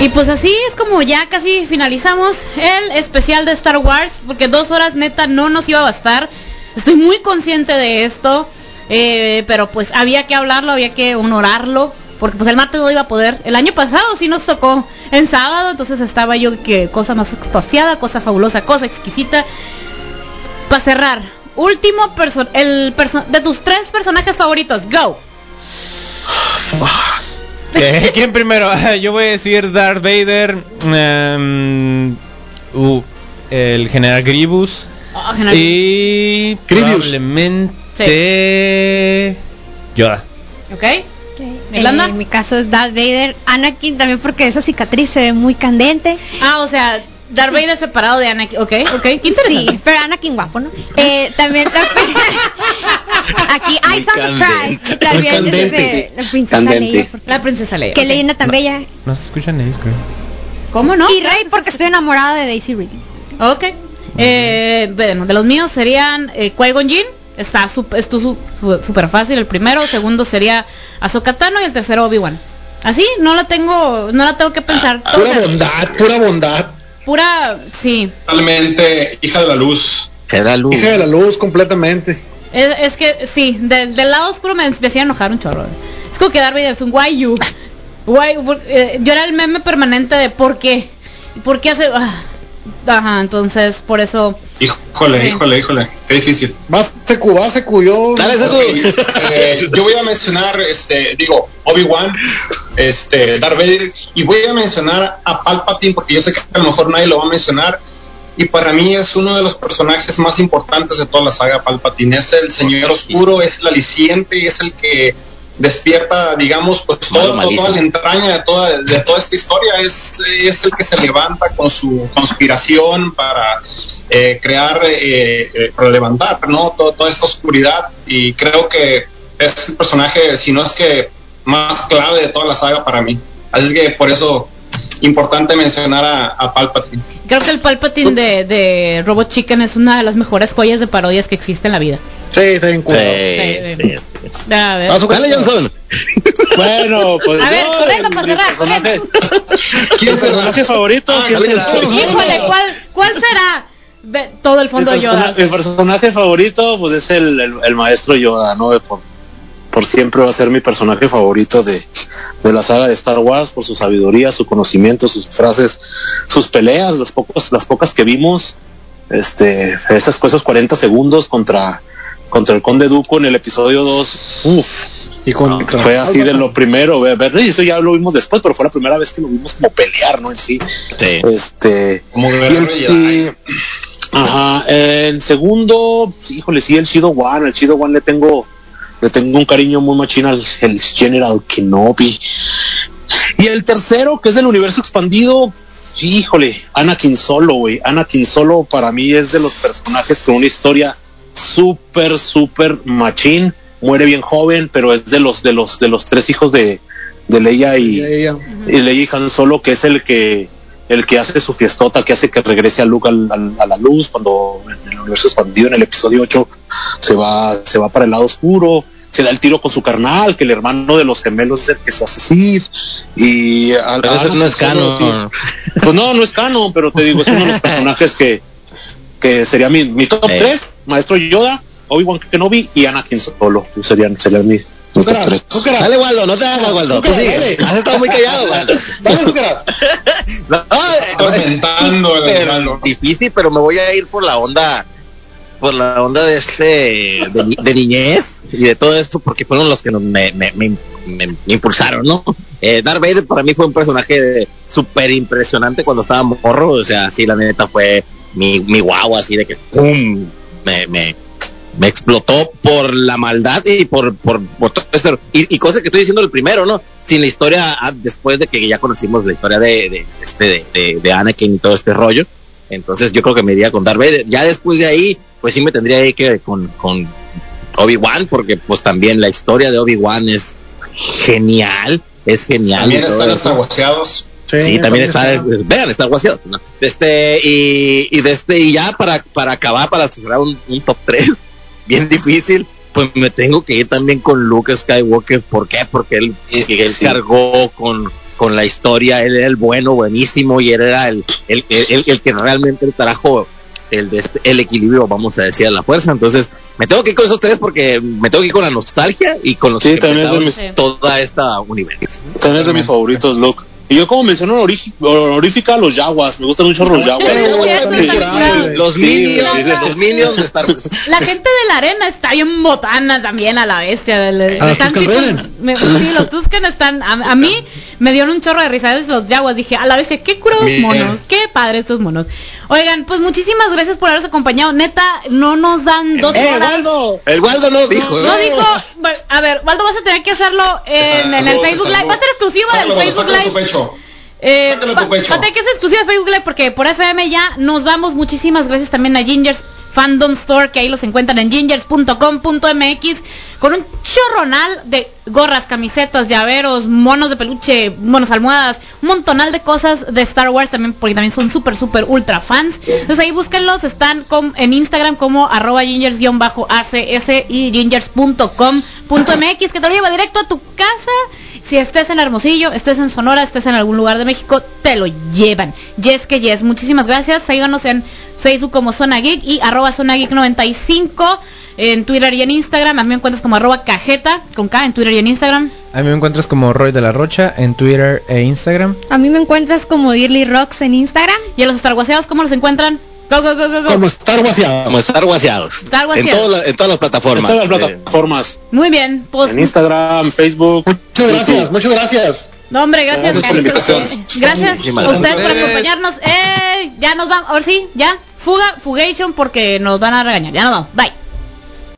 Y pues así es como ya casi finalizamos el especial de Star Wars, porque dos horas neta no nos iba a bastar. Estoy muy consciente de esto, eh, pero pues había que hablarlo, había que honorarlo, porque pues el martes no iba a poder. El año pasado sí nos tocó en sábado, entonces estaba yo que cosa más extasiada, cosa fabulosa, cosa exquisita. Para cerrar, último perso el de tus tres personajes favoritos, go. ¿Quién primero? Yo voy a decir Darth Vader, em, uh, el General Grievous Oh, general. y Grievous. probablemente Yoda. ¿Ok? Eh, en mi caso es Darth Vader, Anakin también porque esa cicatriz se ve muy candente. Ah, o sea, Darth Vader separado de Anakin. Ok, ok, qué Sí, interesante. pero Anakin guapo, ¿no? Eh, también aquí Muy Eyes on the. Prize. También candente. la princesa Candente. Leia. La princesa Leia. Qué leyenda tan bella. No se escuchan ellos, creo. ¿Cómo no? Y Rey porque estoy enamorada de Daisy Ridley. Ok. Eh, bueno, de los míos serían eh, Qui-Gon Jinn. Está esto su- su- súper fácil. El primero, segundo sería Ahsoka Tano y el tercero Obi-Wan. Así, no la tengo, no la tengo que pensar. Todo Pura bondad, pura bondad. Pura, sí. Totalmente hija de la luz. Era luz. Hija de la luz completamente. Es, es que sí, del, del lado oscuro me, me hacía enojar un chorro. Es como que Darth Vader es un why you. Why, por- eh, yo era el meme permanente de por qué. ¿Por qué hace? ah, Ajá, entonces por eso. Híjole, Sí. híjole, híjole. Qué difícil. Vas secu, vas secu, yo. Dale, Secu. Eh, yo voy a mencionar, este, digo, Obi-Wan, este, Darth Vader, y voy a mencionar a Palpatine porque yo sé que a lo mejor nadie lo va a mencionar. Y para mí es uno de los personajes más importantes de toda la saga Palpatine. Es el Señor Oscuro, es el aliciente, es el que despierta, digamos, pues todo- toda la entraña de toda, de toda esta historia. Es, es el que se levanta con su conspiración para eh, crear, eh, eh, para levantar, ¿no? Todo- toda esta oscuridad. Y creo que es el personaje, si no es que más clave de toda la saga para mí. Así es que por eso importante mencionar a, a Palpatine. Creo que el Palpatine de, de Robot Chicken es una de las mejores joyas de parodias que existe en la vida. Sí, está bien cool. Sí, sí. A ver, Vas, Dale, Johnson. Bueno, pues A ver, el- para cerrar, personaje, favorito, Ah, ¿quién será? Híjole, ¿cuál, ¿cuál será? Ve- todo el fondo persona- Yoda. mi personaje favorito pues es el, el- el maestro Yoda, ¿no? Por, por siempre va a ser mi personaje favorito de, de la saga de Star Wars, por su sabiduría, su conocimiento, sus frases, sus peleas, las pocas, las pocas que vimos, este, esas esos 40 segundos contra, contra el Conde Duco en el episodio 2, uff, Y con fue así de lo primero, ver, ver, y eso ya lo vimos después, pero fue la primera vez que lo vimos como pelear, ¿no? En sí. Sí. Este, Como y ajá, en segundo, híjole, sí, el Shido One, el Shido One le tengo, le tengo un cariño muy machín al el General Kenobi. Y el tercero, que es del universo expandido, híjole, Anakin Solo, güey. Anakin Solo para mí es de los personajes con una historia súper, súper machín. Muere bien joven, pero es de los, de los, de los tres hijos de, de Leia y, ella. y Leia y Han Solo, que es el que el que hace su fiestota, que hace que regrese a Luke al- al- a la luz, cuando en el universo expandido, en el episodio 8, se va, se va para el lado oscuro, se da el tiro con su carnal, que el hermano de los gemelos es el que se hace Sith, y Pero eso no es canon. sí. Pues no, no es canon, pero te digo, es uno de los personajes que, que sería mi, mi top Eh. 3, Maestro Yoda, Obi-Wan Kenobi y Anakin Solo, serían, serían mi- Zúcaras, Zúcaras. Dale, Waldo, no te hagas, Waldo. Tú sigue. Has estado muy callado, Waldo. Dale, Zúcaras. No, eh, Comentando el pero Waldo. difícil, pero me voy a ir por la onda por la onda de este de, ni- de niñez y de todo esto porque fueron los que nos- me, me, me- me- me impulsaron, ¿no? Eh, Darth Vader para mí fue un personaje de- súper impresionante cuando estaba morro, o sea, sí, la neta fue mi, mi guau, así de que ¡pum! Me, me, me explotó por la maldad y por, por, por todo esto. Y, y cosa que estoy diciendo el primero, ¿no? Sin la historia, ah, después de que ya conocimos la historia de, de, este, de, de, Anakin y todo este rollo. Entonces yo creo que me iría con Darth Vader. Ya después de ahí, pues sí me tendría que ir con, con Obi-Wan, porque pues también la historia de Obi-Wan es genial, es genial. También están. Sí, también está, es- vean, está guaseado. ¿no? Este, y, y de este, y ya para, para acabar, para cerrar un, un top 3, bien difícil, pues me tengo que ir también con Luke Skywalker. ¿Por qué? Porque él, él sí. cargó con, con la historia, él era el bueno, buenísimo, y él era el, el, el, el- el que realmente trajo el, este- el equilibrio, vamos a decir, a la fuerza. Entonces, me tengo que ir con esos tres porque me tengo que ir con la nostalgia y con los Sí, que también es de mis- toda esta universo. También es de mis favoritos, Luke. Y yo como menciono honorífica a los Jaguars, me gustan mucho los güey. Los minions, los minions de Star Wars. La gente de la arena está bien botana también a la bestia. del- A los están sí, los Tusken están. A, a mí me dieron un chorro de risa. ¿sabes? Los Jaguars dije, a la bestia, qué curados Bien. monos. Qué padre estos monos. Oigan, pues muchísimas gracias por habernos acompañado. Neta, no nos dan dos ¡Eh, horas. Waldo! El Waldo no dijo. No ¿eh? dijo, a ver, Waldo, vas a tener que hacerlo en, en el Facebook Live. Va a ser exclusiva del Facebook sácalo de tu Live. pecho. Eh, Sácalo va, tu pecho. va a tener que ser exclusiva de Facebook Live porque por FM ya nos vamos. Muchísimas gracias también a Gingers Fandom Store, que ahí los encuentran en gingers.com.mx con un chorronal de gorras, camisetas, llaveros, monos de peluche, monos almohadas, un montonal de cosas de Star Wars también, porque también son súper, súper ultra fans. Entonces ahí búsquenlos, están com- en Instagram como arroba gingers-acs y gingers.com.mx, que te lo lleva directo a tu casa. Si estés en Hermosillo, estés en Sonora, estés en algún lugar de México, te lo llevan. Yes que yes. Muchísimas gracias. Síganos en Facebook como Zona Geek y arroba Zona Geek 95 en Twitter y en Instagram. A mí me encuentras como arroba cajeta con K en Twitter y en Instagram. A mí me encuentras como Roy de la Rocha en Twitter e Instagram. A mí me encuentras como Early Rocks en Instagram. Y a los estarguaseados, ¿cómo los encuentran? Go, go, go, go, go. Como Star Wars. Como estar guaseados. Estar En, guaseados. todas las- en todas las En plataformas. todas las Eh, plataformas. Muy bien, pues En Instagram, Facebook. Muchas gracias, muchas gracias. No, hombre, gracias. Gracias por la invitación. Gracias a ustedes por acompañarnos. Eh, ya nos vamos. Ahora sí, ya. Fuga, fugation, porque nos van a regañar. Ya nos vamos. Bye.